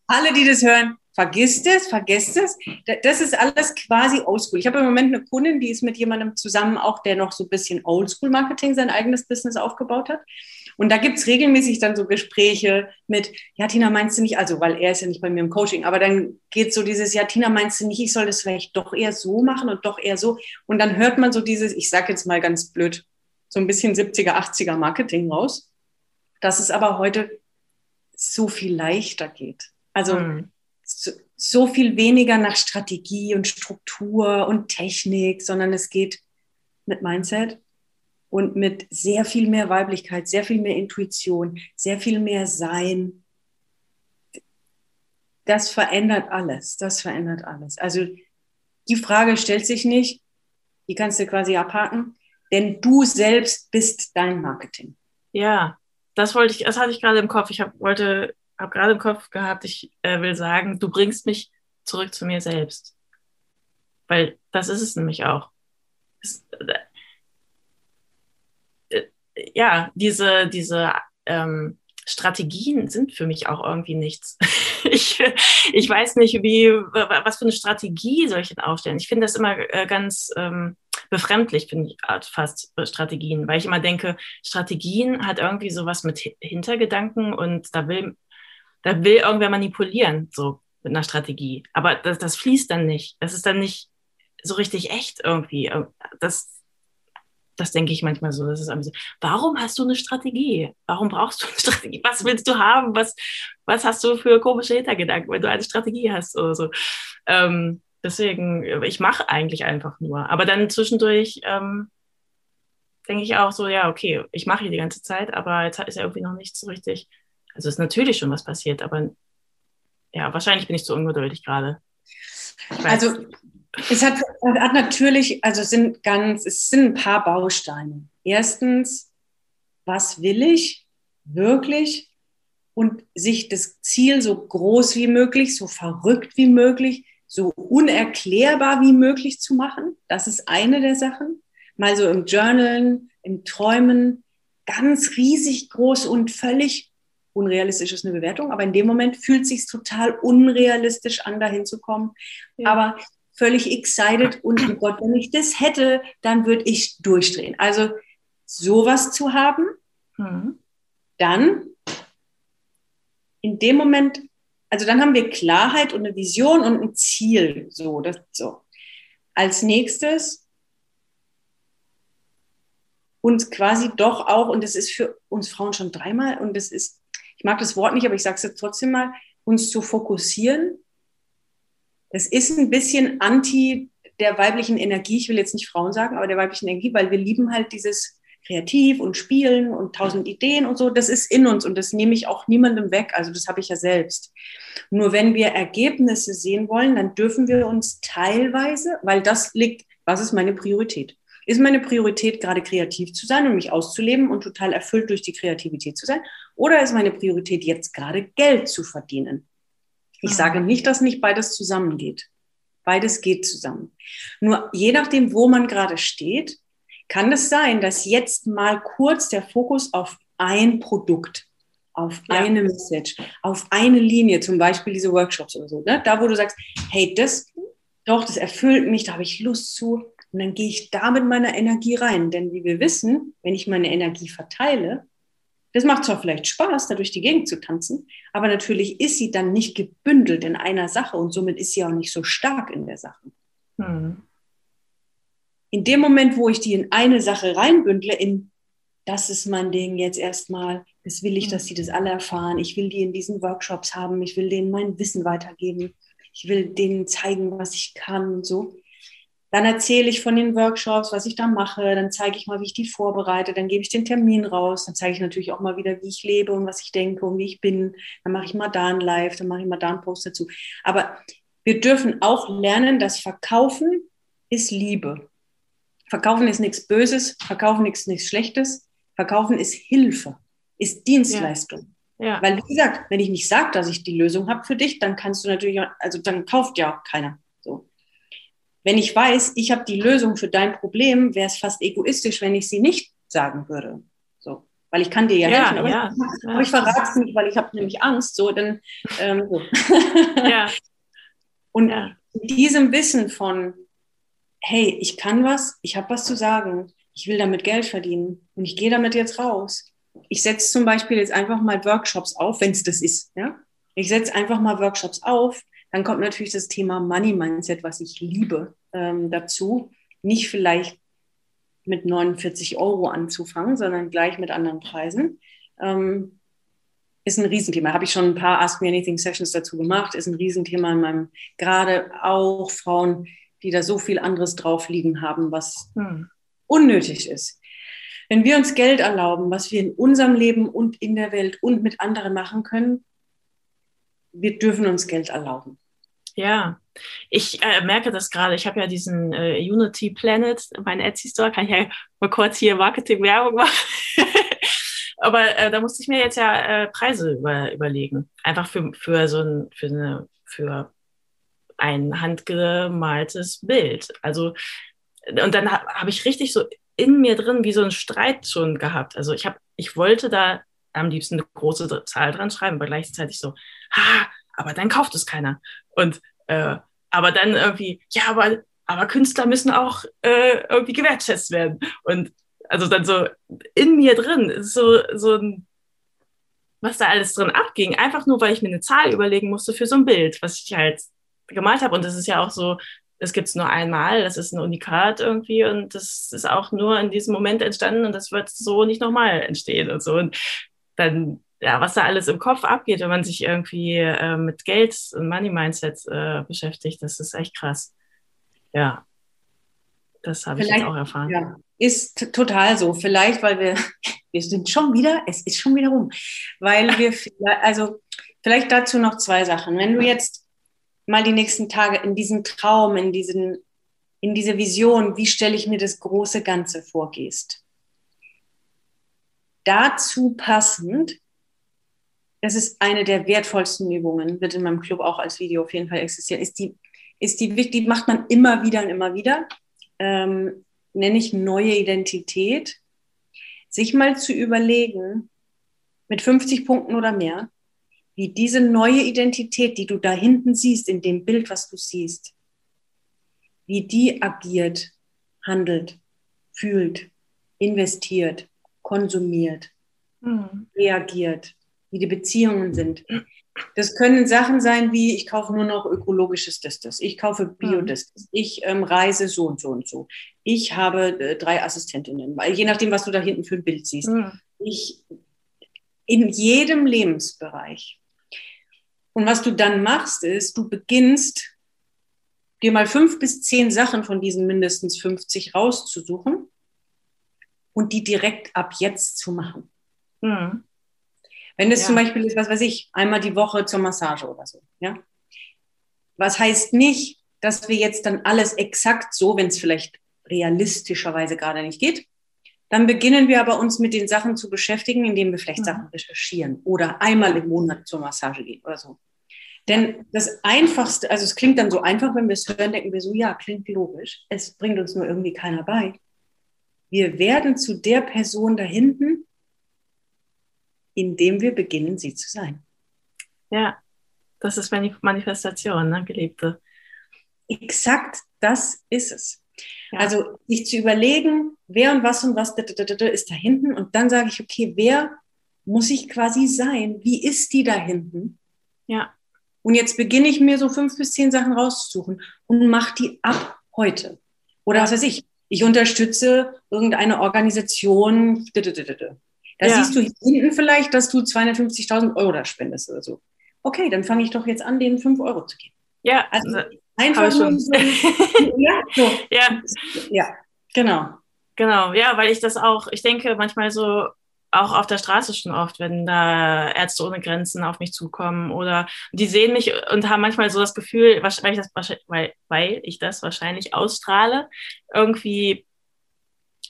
Alle, die das hören, vergisst es, vergesst es. Das ist alles quasi oldschool. Ich habe im Moment eine Kundin, die ist mit jemandem zusammen, auch der noch so ein bisschen Oldschool-Marketing, sein eigenes Business aufgebaut hat. Und da gibt es regelmäßig dann so Gespräche mit, ja, Tina, meinst du nicht, also, weil er ist ja nicht bei mir im Coaching, aber dann geht so dieses, ja, Tina, meinst du nicht, ich soll das vielleicht doch eher so machen und doch eher so. Und dann hört man so dieses, ich sage jetzt mal ganz blöd, so ein bisschen 70er, 80er Marketing raus, dass es aber heute so viel leichter geht. Also, mhm so, so viel weniger nach Strategie und Struktur und Technik, sondern es geht mit Mindset und mit sehr viel mehr Weiblichkeit, sehr viel mehr Intuition, sehr viel mehr Sein. Das verändert alles. Das verändert alles. Also die Frage stellt sich nicht, die kannst du quasi abhaken, denn du selbst bist dein Marketing. Ja, das wollte ich, das hatte ich gerade im Kopf. Ich hab, wollte habe gerade im Kopf gehabt, ich äh, will sagen, du bringst mich zurück zu mir selbst. Weil das ist es nämlich auch. Es, äh, ja, diese, diese ähm, Strategien sind für mich auch irgendwie nichts. ich, ich weiß nicht, wie, was für eine Strategie soll ich denn aufstellen. Ich finde das immer äh, ganz ähm, befremdlich, finde ich fast äh, Strategien, weil ich immer denke, Strategien hat irgendwie sowas mit Hintergedanken und da will, da will irgendwer manipulieren, so mit einer Strategie. Aber das, das fließt dann nicht. Das ist dann nicht so richtig echt irgendwie. Das, das denke ich manchmal so. Das ist so. Warum hast du eine Strategie? Warum brauchst du eine Strategie? Was willst du haben? Was, was hast du für komische Hintergedanken, wenn du eine Strategie hast oder so? Ähm, deswegen, ich mache eigentlich einfach nur. Aber dann zwischendurch ähm, denke ich auch so, ja, okay, ich mache hier die ganze Zeit, aber jetzt ist ja irgendwie noch nichts so richtig. Also ist natürlich schon was passiert, aber ja, wahrscheinlich bin ich zu ungeduldig gerade. Also es hat, hat natürlich, also es sind ganz, es sind ein paar Bausteine. Erstens, was will ich wirklich? Und sich das Ziel so groß wie möglich, so verrückt wie möglich, so unerklärbar wie möglich zu machen. Das ist eine der Sachen. Mal so im Journalen, im Träumen, ganz riesig groß und völlig unrealistisch ist eine Bewertung, aber in dem Moment fühlt es sich total unrealistisch an, dahin zu kommen. Ja. Aber völlig excited und oh Gott, wenn ich das hätte, dann würde ich durchdrehen. Also sowas zu haben, mhm. dann in dem Moment, also dann haben wir Klarheit und eine Vision und ein Ziel. So, das, so. Als nächstes uns quasi doch auch, und das ist für uns Frauen schon dreimal, und das ist, ich mag das Wort nicht, aber ich sage es trotzdem mal, uns zu fokussieren das ist ein bisschen anti der weiblichen Energie. Ich will jetzt nicht Frauen sagen, aber der weiblichen Energie, weil wir lieben halt dieses Kreativ und Spielen und tausend Ideen und so. Das ist in uns und das nehme ich auch niemandem weg. Also das habe ich ja selbst. Nur wenn wir Ergebnisse sehen wollen, dann dürfen wir uns teilweise, weil das liegt, was ist meine Priorität? Ist meine Priorität gerade kreativ zu sein und mich auszuleben und total erfüllt durch die Kreativität zu sein? Oder ist meine Priorität jetzt gerade Geld zu verdienen? Ich sage nicht, dass nicht beides zusammengeht. Beides geht zusammen. Nur je nachdem, wo man gerade steht, kann es sein, dass jetzt mal kurz der Fokus auf ein Produkt, auf ja. eine Message, auf eine Linie, zum Beispiel diese Workshops oder so, ne? da wo du sagst, hey, das, doch, das erfüllt mich, da habe ich Lust zu. Und dann gehe ich da mit meiner Energie rein. Denn wie wir wissen, wenn ich meine Energie verteile, das macht zwar vielleicht Spaß, da durch die Gegend zu tanzen, aber natürlich ist sie dann nicht gebündelt in einer Sache und somit ist sie auch nicht so stark in der Sache. Hm. In dem Moment, wo ich die in eine Sache reinbündle, in das ist mein Ding jetzt erstmal, das will ich, dass sie das alle erfahren, ich will die in diesen Workshops haben, ich will denen mein Wissen weitergeben, ich will denen zeigen, was ich kann und so. Dann erzähle ich von den Workshops, was ich da mache. Dann zeige ich mal, wie ich die vorbereite. Dann gebe ich den Termin raus. Dann zeige ich natürlich auch mal wieder, wie ich lebe und was ich denke und wie ich bin. Dann mache ich mal da ein Live, dann mache ich mal da einen Post dazu. Aber wir dürfen auch lernen, dass Verkaufen ist Liebe. Verkaufen ist nichts Böses, Verkaufen ist nichts Schlechtes. Verkaufen ist Hilfe, ist Dienstleistung. Ja. Ja. Weil, wie gesagt, wenn ich nicht sage, dass ich die Lösung habe für dich, dann kannst du natürlich, also dann kauft ja auch keiner. Wenn ich weiß, ich habe die Lösung für dein Problem, wäre es fast egoistisch, wenn ich sie nicht sagen würde. So, weil ich kann dir ja, ja helfen, aber, ja, ich, aber ich verrate es nicht, weil ich habe nämlich Angst. So, dann ähm, so. Ja. Und ja. in diesem Wissen von, hey, ich kann was, ich habe was zu sagen, ich will damit Geld verdienen und ich gehe damit jetzt raus. Ich setze zum Beispiel jetzt einfach mal Workshops auf, wenn es das ist. Ja? Ich setze einfach mal Workshops auf, dann kommt natürlich das Thema Money Mindset, was ich liebe, ähm, dazu. Nicht vielleicht mit 49 Euro anzufangen, sondern gleich mit anderen Preisen. Ähm, ist ein Riesenthema. Habe ich schon ein paar Ask Me Anything Sessions dazu gemacht. Ist ein Riesenthema in meinem, gerade auch Frauen, die da so viel anderes drauf liegen haben, was hm. unnötig ist. Wenn wir uns Geld erlauben, was wir in unserem Leben und in der Welt und mit anderen machen können, wir dürfen uns Geld erlauben. Ja, ich äh, merke das gerade. Ich habe ja diesen äh, Unity Planet, mein Etsy Store, kann ich ja mal kurz hier Marketing-Werbung machen. Aber äh, da musste ich mir jetzt ja äh, Preise über, überlegen. Einfach für, für so ein, für eine, für ein handgemaltes Bild. Also, und dann habe hab ich richtig so in mir drin wie so ein Streit schon gehabt. Also ich habe, ich wollte da am liebsten eine große Zahl dran schreiben, aber gleichzeitig so, ha, aber dann kauft es keiner. Und äh, aber dann irgendwie, ja, aber, aber Künstler müssen auch äh, irgendwie gewertschätzt werden. Und also dann so in mir drin ist so, so ein, was da alles drin abging, einfach nur, weil ich mir eine Zahl überlegen musste für so ein Bild, was ich halt gemalt habe. Und das ist ja auch so, das gibt es nur einmal, das ist ein Unikat irgendwie und das ist auch nur in diesem Moment entstanden und das wird so nicht nochmal entstehen und so. Und dann, ja, was da alles im Kopf abgeht, wenn man sich irgendwie äh, mit Geld und Money Mindset äh, beschäftigt, das ist echt krass. Ja, das habe ich jetzt auch erfahren. Ja, ist total so. Vielleicht, weil wir, wir sind schon wieder, es ist schon wieder rum, weil wir, also vielleicht dazu noch zwei Sachen. Wenn du jetzt mal die nächsten Tage in diesen Traum, in diesen, in diese Vision, wie stelle ich mir das große Ganze vorgehst, dazu passend, das ist eine der wertvollsten Übungen, wird in meinem Club auch als Video auf jeden Fall existieren, ist die, ist die, die macht man immer wieder und immer wieder, ähm, nenne ich neue Identität, sich mal zu überlegen, mit 50 Punkten oder mehr, wie diese neue Identität, die du da hinten siehst, in dem Bild, was du siehst, wie die agiert, handelt, fühlt, investiert, konsumiert, mhm. reagiert, wie die Beziehungen sind. Das können Sachen sein wie, ich kaufe nur noch ökologisches das, ich kaufe Bio mhm. das, ich ähm, reise so und so und so. Ich habe äh, drei Assistentinnen, weil je nachdem, was du da hinten für ein Bild siehst. Mhm. Ich in jedem Lebensbereich. Und was du dann machst, ist, du beginnst dir mal fünf bis zehn Sachen von diesen mindestens 50 rauszusuchen und die direkt ab jetzt zu machen. Mhm. Wenn es ja. zum Beispiel ist, was weiß ich, einmal die Woche zur Massage oder so, ja. Was heißt nicht, dass wir jetzt dann alles exakt so, wenn es vielleicht realistischerweise gerade nicht geht, dann beginnen wir aber uns mit den Sachen zu beschäftigen, indem wir vielleicht mhm. Sachen recherchieren oder einmal im Monat zur Massage gehen oder so. Denn das Einfachste, also es klingt dann so einfach, wenn wir es hören, denken wir so, ja, klingt logisch. Es bringt uns nur irgendwie keiner bei wir werden zu der Person da hinten, indem wir beginnen, sie zu sein. Ja, das ist Manifestation, ne, Geliebte. Exakt das ist es. Ja. Also sich zu überlegen, wer und was und was ist da hinten und dann sage ich, okay, wer muss ich quasi sein? Wie ist die da hinten? Ja. Und jetzt beginne ich mir so fünf bis zehn Sachen rauszusuchen und mache die ab heute. Oder ja. was weiß ich, ich unterstütze irgendeine Organisation. Da ja. siehst du hinten vielleicht, dass du 250.000 Euro da spendest oder so. Okay, dann fange ich doch jetzt an, denen 5 Euro zu geben. Ja, also einfach schon. So, ja, so. ja. ja, genau. Genau, ja, weil ich das auch, ich denke manchmal so, auch auf der Straße schon oft, wenn da Ärzte ohne Grenzen auf mich zukommen oder die sehen mich und haben manchmal so das Gefühl, weil ich das, weil, weil ich das wahrscheinlich ausstrahle, irgendwie,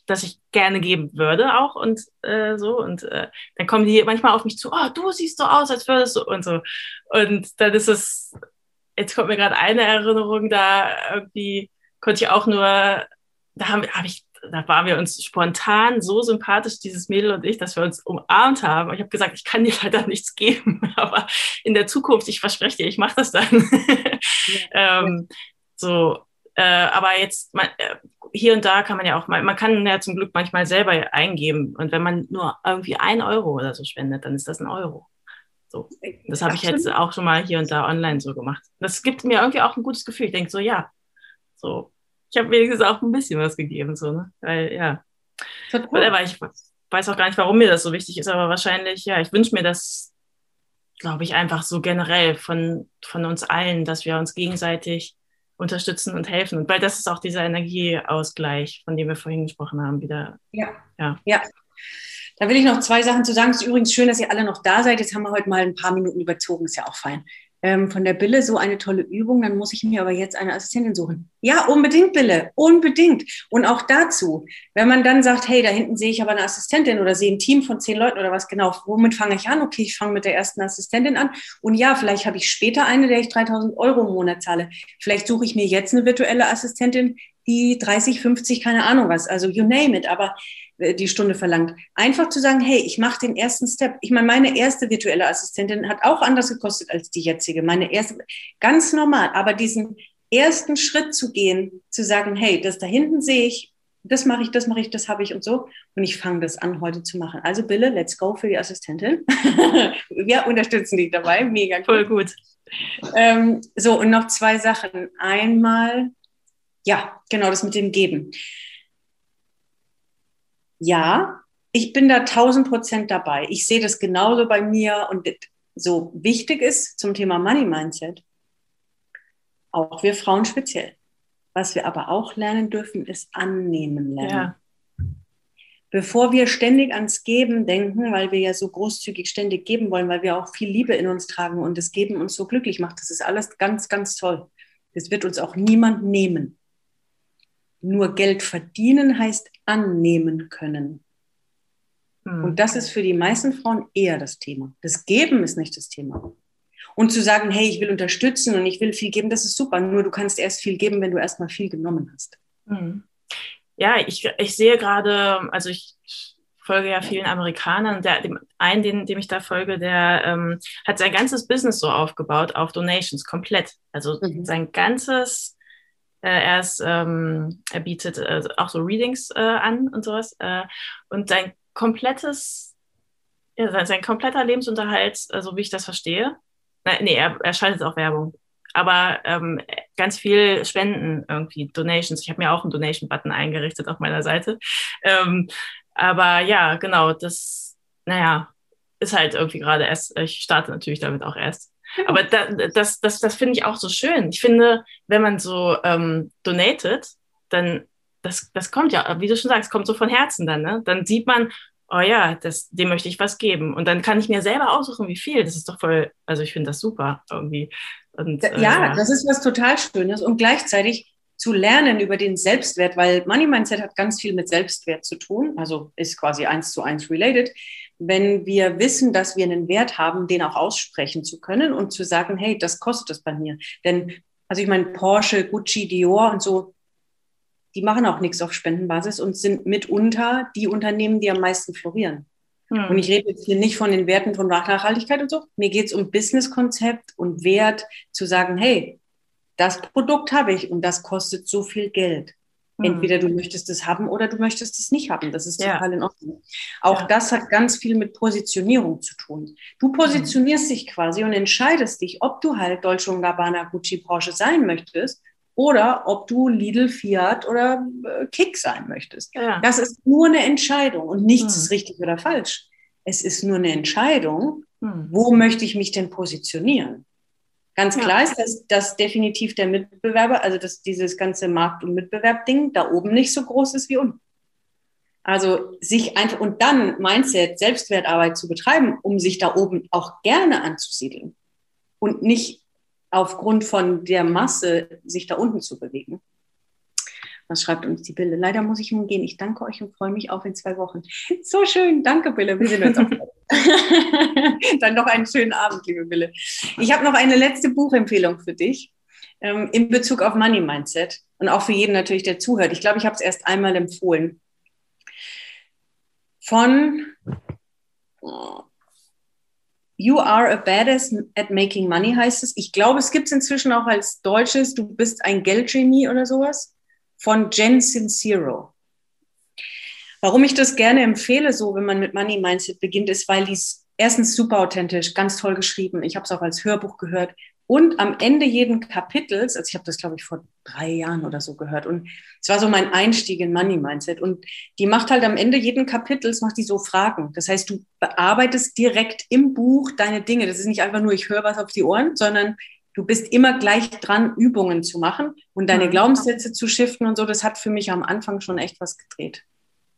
dass ich gerne geben würde auch und äh, so und äh, dann kommen die manchmal auf mich zu, oh, du siehst so aus, als würdest du und so und dann ist es, jetzt kommt mir gerade eine Erinnerung, da irgendwie konnte ich auch nur, da habe hab ich da waren wir uns spontan so sympathisch, dieses Mädel und ich, dass wir uns umarmt haben. Ich habe gesagt, ich kann dir leider nichts geben, aber in der Zukunft, ich verspreche dir, ich mache das dann. Ja. ähm, so, äh, aber jetzt man, äh, hier und da kann man ja auch mal, man kann ja zum Glück manchmal selber eingeben und wenn man nur irgendwie ein Euro oder so spendet, dann ist das ein Euro. So, das habe ich jetzt auch schon mal hier und da online so gemacht. Das gibt mir irgendwie auch ein gutes Gefühl. Ich denke so, ja, so ich habe wenigstens auch ein bisschen was gegeben, so, ne? Weil, ja. Whatever, ich weiß auch gar nicht, warum mir das so wichtig ist, aber wahrscheinlich, ja, ich wünsche mir das, glaube ich, einfach so generell von, von uns allen, dass wir uns gegenseitig unterstützen und helfen. Und weil das ist auch dieser Energieausgleich, von dem wir vorhin gesprochen haben, wieder. Ja. Ja. ja. Da will ich noch zwei Sachen zu sagen. Es ist übrigens schön, dass ihr alle noch da seid. Jetzt haben wir heute mal ein paar Minuten überzogen, ist ja auch fein ähm, von der Bille so eine tolle Übung, dann muss ich mir aber jetzt eine Assistentin suchen. Ja, unbedingt, Bille, unbedingt. Und auch dazu, wenn man dann sagt, hey, da hinten sehe ich aber eine Assistentin oder sehe ein Team von zehn Leuten oder was genau, womit fange ich an? Okay, ich fange mit der ersten Assistentin an. Und ja, vielleicht habe ich später eine, der ich 3000 Euro im Monat zahle. Vielleicht suche ich mir jetzt eine virtuelle Assistentin, die 30, 50, keine Ahnung was, also you name it, aber die Stunde verlangt. Einfach zu sagen, hey, ich mache den ersten Step. Ich meine, meine erste virtuelle Assistentin hat auch anders gekostet als die jetzige. Meine erste, ganz normal, aber diesen ersten Schritt zu gehen, zu sagen, hey, das da hinten sehe ich, das mache ich, das mache ich, das habe ich und so. Und ich fange das an, heute zu machen. Also Bille, let's go für die Assistentin. Wir unterstützen dich dabei, mega cool. Voll gut. Ähm, so, und noch zwei Sachen. Einmal, ja, genau das mit dem Geben. Ja, ich bin da tausend Prozent dabei. Ich sehe das genauso bei mir und so wichtig ist zum Thema Money Mindset, auch wir Frauen speziell. Was wir aber auch lernen dürfen, ist annehmen lernen. Ja. Bevor wir ständig ans Geben denken, weil wir ja so großzügig ständig geben wollen, weil wir auch viel Liebe in uns tragen und das Geben uns so glücklich macht, das ist alles ganz, ganz toll. Das wird uns auch niemand nehmen. Nur Geld verdienen heißt annehmen können. Hm. Und das ist für die meisten Frauen eher das Thema. Das Geben ist nicht das Thema. Und zu sagen, hey, ich will unterstützen und ich will viel geben, das ist super. Nur du kannst erst viel geben, wenn du erstmal viel genommen hast. Hm. Ja, ich, ich sehe gerade, also ich folge ja vielen Amerikanern. Der, dem einen, den, dem ich da folge, der ähm, hat sein ganzes Business so aufgebaut auf Donations, komplett. Also mhm. sein ganzes, er, ist, ähm, er bietet äh, auch so Readings äh, an und sowas. Äh, und sein komplettes, ja, sein, sein kompletter Lebensunterhalt, so also wie ich das verstehe, Nein, nee, er, er schaltet auch Werbung. Aber ähm, ganz viel Spenden irgendwie, Donations. Ich habe mir auch einen Donation-Button eingerichtet auf meiner Seite. Ähm, aber ja, genau, das, naja, ist halt irgendwie gerade erst, ich starte natürlich damit auch erst. Aber da, das, das, das finde ich auch so schön. Ich finde, wenn man so ähm, donatet, dann, das, das kommt ja, wie du schon sagst, kommt so von Herzen dann, ne? Dann sieht man, oh ja, das, dem möchte ich was geben. Und dann kann ich mir selber aussuchen, wie viel. Das ist doch voll, also ich finde das super irgendwie. Und, ja, äh, das ist was total Schönes. Und gleichzeitig zu lernen über den Selbstwert, weil Money Mindset hat ganz viel mit Selbstwert zu tun, also ist quasi eins zu eins related. Wenn wir wissen, dass wir einen Wert haben, den auch aussprechen zu können und zu sagen, hey, das kostet es bei mir. Denn, also ich meine, Porsche, Gucci, Dior und so, die machen auch nichts auf Spendenbasis und sind mitunter die Unternehmen, die am meisten florieren. Hm. Und ich rede jetzt hier nicht von den Werten von Nachhaltigkeit und so. Mir geht es um Businesskonzept und Wert, zu sagen, hey, das Produkt habe ich und das kostet so viel Geld. Entweder du möchtest es haben oder du möchtest es nicht haben. Das ist ja. total in Ordnung. Auch ja. das hat ganz viel mit Positionierung zu tun. Du positionierst hm. dich quasi und entscheidest dich, ob du halt Dolce Gabbana, Gucci, Porsche sein möchtest oder ob du Lidl, Fiat oder äh, Kick sein möchtest. Ja. Das ist nur eine Entscheidung und nichts hm. ist richtig oder falsch. Es ist nur eine Entscheidung, hm. wo möchte ich mich denn positionieren? Ganz klar ja. ist, dass, dass definitiv der Mitbewerber, also dass dieses ganze Markt- und Mitbewerb-Ding da oben nicht so groß ist wie unten. Also sich einfach und dann Mindset, Selbstwertarbeit zu betreiben, um sich da oben auch gerne anzusiedeln und nicht aufgrund von der Masse sich da unten zu bewegen. Was schreibt uns die Bille? Leider muss ich nun gehen. Ich danke euch und freue mich auf in zwei Wochen. So schön. Danke, Bille. Wir sehen uns auch. Dann noch einen schönen Abend, liebe Bille. Ich habe noch eine letzte Buchempfehlung für dich ähm, in Bezug auf Money Mindset und auch für jeden natürlich, der zuhört. Ich glaube, ich habe es erst einmal empfohlen. Von You are a badass at making money heißt es. Ich glaube, es gibt es inzwischen auch als deutsches, du bist ein Geldgenie oder sowas, von Jen Sincero. Warum ich das gerne empfehle, so wenn man mit Money Mindset beginnt, ist, weil die es erstens super authentisch, ganz toll geschrieben. Ich habe es auch als Hörbuch gehört. Und am Ende jeden Kapitels, also ich habe das, glaube ich, vor drei Jahren oder so gehört. Und es war so mein Einstieg in Money Mindset. Und die macht halt am Ende jeden Kapitels, macht die so Fragen. Das heißt, du bearbeitest direkt im Buch deine Dinge. Das ist nicht einfach nur, ich höre was auf die Ohren, sondern du bist immer gleich dran, Übungen zu machen und deine mhm. Glaubenssätze zu shiften und so. Das hat für mich am Anfang schon echt was gedreht.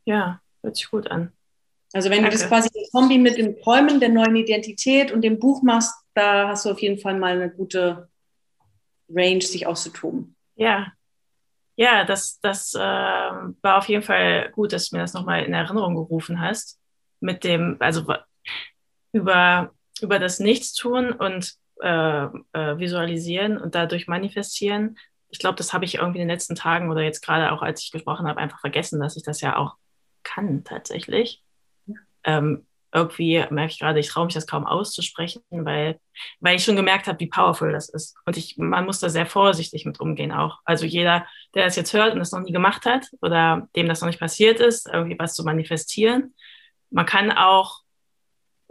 Ja, hört sich gut an. Also wenn Danke. du das quasi das Kombi mit dem Träumen der neuen Identität und dem Buch machst, da hast du auf jeden Fall mal eine gute Range, sich auszutoben. Ja, ja, das, das äh, war auf jeden Fall gut, dass du mir das nochmal in Erinnerung gerufen hast. Mit dem, also über, über das Nichtstun und äh, äh, visualisieren und dadurch manifestieren ich glaube, das habe ich irgendwie in den letzten Tagen oder jetzt gerade auch, als ich gesprochen habe, einfach vergessen, dass ich das ja auch kann tatsächlich. Ja. Ähm, irgendwie merke ich gerade, ich traue mich das kaum auszusprechen, weil, weil ich schon gemerkt habe, wie powerful das ist. Und ich, man muss da sehr vorsichtig mit umgehen auch. Also jeder, der das jetzt hört und das noch nie gemacht hat oder dem das noch nicht passiert ist, irgendwie was zu manifestieren, man kann auch,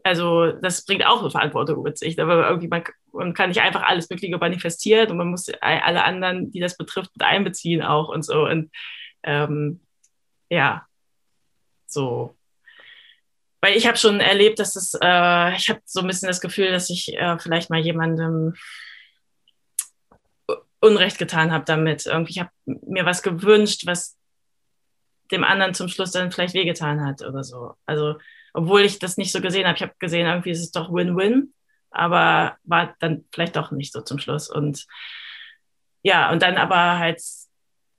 also das bringt auch eine Verantwortung mit sich, aber irgendwie man, man kann nicht einfach alles Mögliche manifestieren und man muss alle anderen, die das betrifft, mit einbeziehen auch und so. Und ähm, ja, so weil ich habe schon erlebt, dass es, äh, ich habe so ein bisschen das Gefühl, dass ich äh, vielleicht mal jemandem Unrecht getan habe damit. Irgendwie, ich habe mir was gewünscht, was dem anderen zum Schluss dann vielleicht wehgetan hat oder so. Also, obwohl ich das nicht so gesehen habe. Ich habe gesehen, irgendwie ist es doch Win-Win, aber war dann vielleicht doch nicht so zum Schluss. Und ja, und dann aber halt,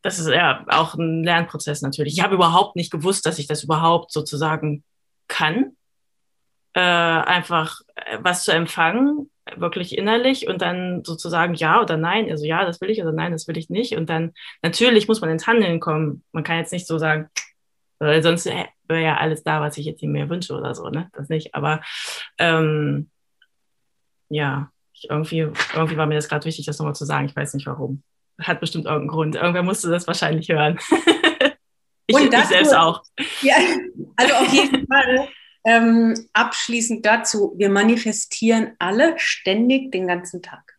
das ist ja auch ein Lernprozess natürlich. Ich habe überhaupt nicht gewusst, dass ich das überhaupt sozusagen kann, äh, einfach äh, was zu empfangen, wirklich innerlich und dann sozusagen ja oder nein, also ja, das will ich oder nein, das will ich nicht. Und dann natürlich muss man ins Handeln kommen. Man kann jetzt nicht so sagen, weil sonst wäre ja alles da, was ich jetzt nicht mehr wünsche oder so, ne? Das nicht. Aber ähm, ja, ich, irgendwie, irgendwie war mir das gerade wichtig, das nochmal zu sagen. Ich weiß nicht warum. Hat bestimmt irgendeinen Grund. Irgendwer musste das wahrscheinlich hören. ich, und dazu, ich selbst auch. Ja, also auf jeden Fall. Ähm, abschließend dazu, wir manifestieren alle ständig den ganzen Tag.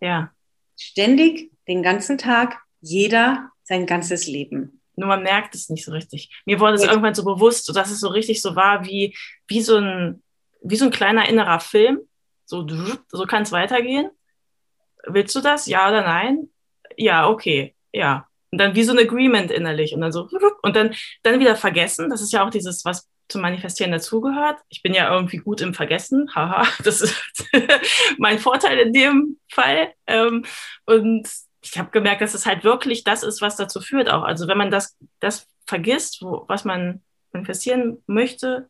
Ja. Ständig den ganzen Tag, jeder sein ganzes Leben. Nur man merkt es nicht so richtig. Mir wurde es ja. irgendwann so bewusst, dass es so richtig so war, wie, wie, so, ein, wie so ein kleiner innerer Film. So, so kann es weitergehen. Willst du das? Ja oder nein? Ja, okay. Ja. Und dann wie so ein Agreement innerlich und dann so und dann, dann wieder vergessen. Das ist ja auch dieses, was zum Manifestieren dazugehört. Ich bin ja irgendwie gut im Vergessen. Haha, das ist mein Vorteil in dem Fall. Ähm, und ich habe gemerkt, dass es halt wirklich das ist, was dazu führt auch. Also wenn man das, das vergisst, wo, was man manifestieren möchte,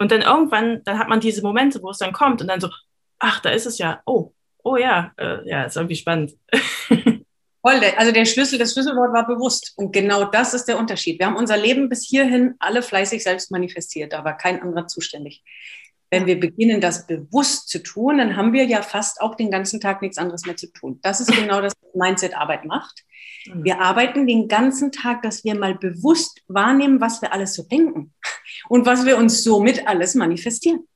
und dann irgendwann, dann hat man diese Momente, wo es dann kommt und dann so, ach, da ist es ja, oh, oh ja, äh, ja, ist irgendwie spannend. Voll, also der Schlüssel, das Schlüsselwort war bewusst. Und genau das ist der Unterschied. Wir haben unser Leben bis hierhin alle fleißig selbst manifestiert, da war kein anderer zuständig. Wenn wir beginnen, das bewusst zu tun, dann haben wir ja fast auch den ganzen Tag nichts anderes mehr zu tun. Das ist genau das, was Mindset-Arbeit macht. Mhm. Wir arbeiten den ganzen Tag, dass wir mal bewusst wahrnehmen, was wir alles so denken und was wir uns somit alles manifestieren.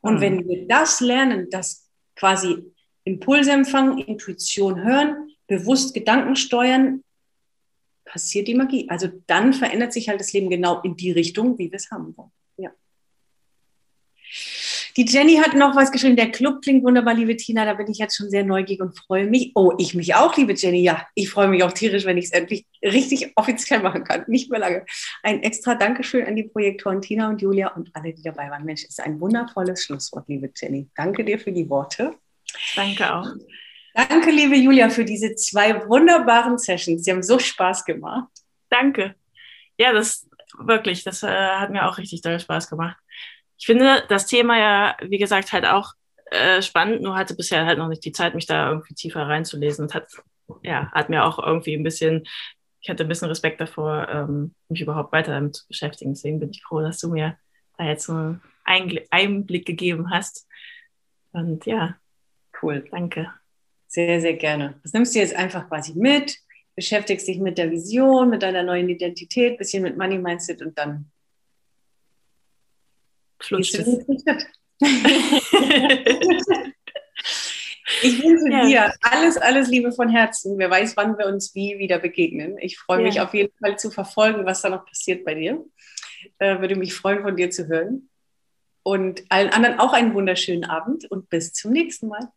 Und mhm. wenn wir das lernen, das quasi Impulse empfangen, Intuition hören, bewusst Gedanken steuern, passiert die Magie. Also dann verändert sich halt das Leben genau in die Richtung, wie wir es haben wollen. Ja. Die Jenny hat noch was geschrieben. Der Club klingt wunderbar, liebe Tina. Da bin ich jetzt schon sehr neugierig und freue mich. Oh, ich mich auch, liebe Jenny. Ja, ich freue mich auch tierisch, wenn ich es endlich richtig offiziell machen kann. Nicht mehr lange. Ein extra Dankeschön an die Projektoren Tina und Julia und alle, die dabei waren. Mensch, ist ein wundervolles Schlusswort, liebe Jenny. Danke dir für die Worte. Danke auch. Danke, liebe Julia, für diese zwei wunderbaren Sessions. Sie haben so Spaß gemacht. Danke. Ja, das wirklich, das äh, hat mir auch richtig doll Spaß gemacht. Ich finde das Thema ja, wie gesagt, halt auch äh, spannend, nur hatte bisher halt noch nicht die Zeit, mich da irgendwie tiefer reinzulesen und hat, ja, hat mir auch irgendwie ein bisschen, ich hatte ein bisschen Respekt davor, ähm, mich überhaupt weiter damit zu beschäftigen. Deswegen bin ich froh, dass du mir da jetzt so einen Einblick gegeben hast. Und ja, cool, danke. Sehr, sehr gerne. Das nimmst du jetzt einfach quasi mit, beschäftigst dich mit der Vision, mit deiner neuen Identität, bisschen mit Money Mindset und dann flutscht es. ich wünsche ja. dir alles, alles Liebe von Herzen. Wer weiß, wann wir uns wie wieder begegnen. Ich freue ja. mich auf jeden Fall zu verfolgen, was da noch passiert bei dir. Äh, würde mich freuen, von dir zu hören. Und allen anderen auch einen wunderschönen Abend und bis zum nächsten Mal.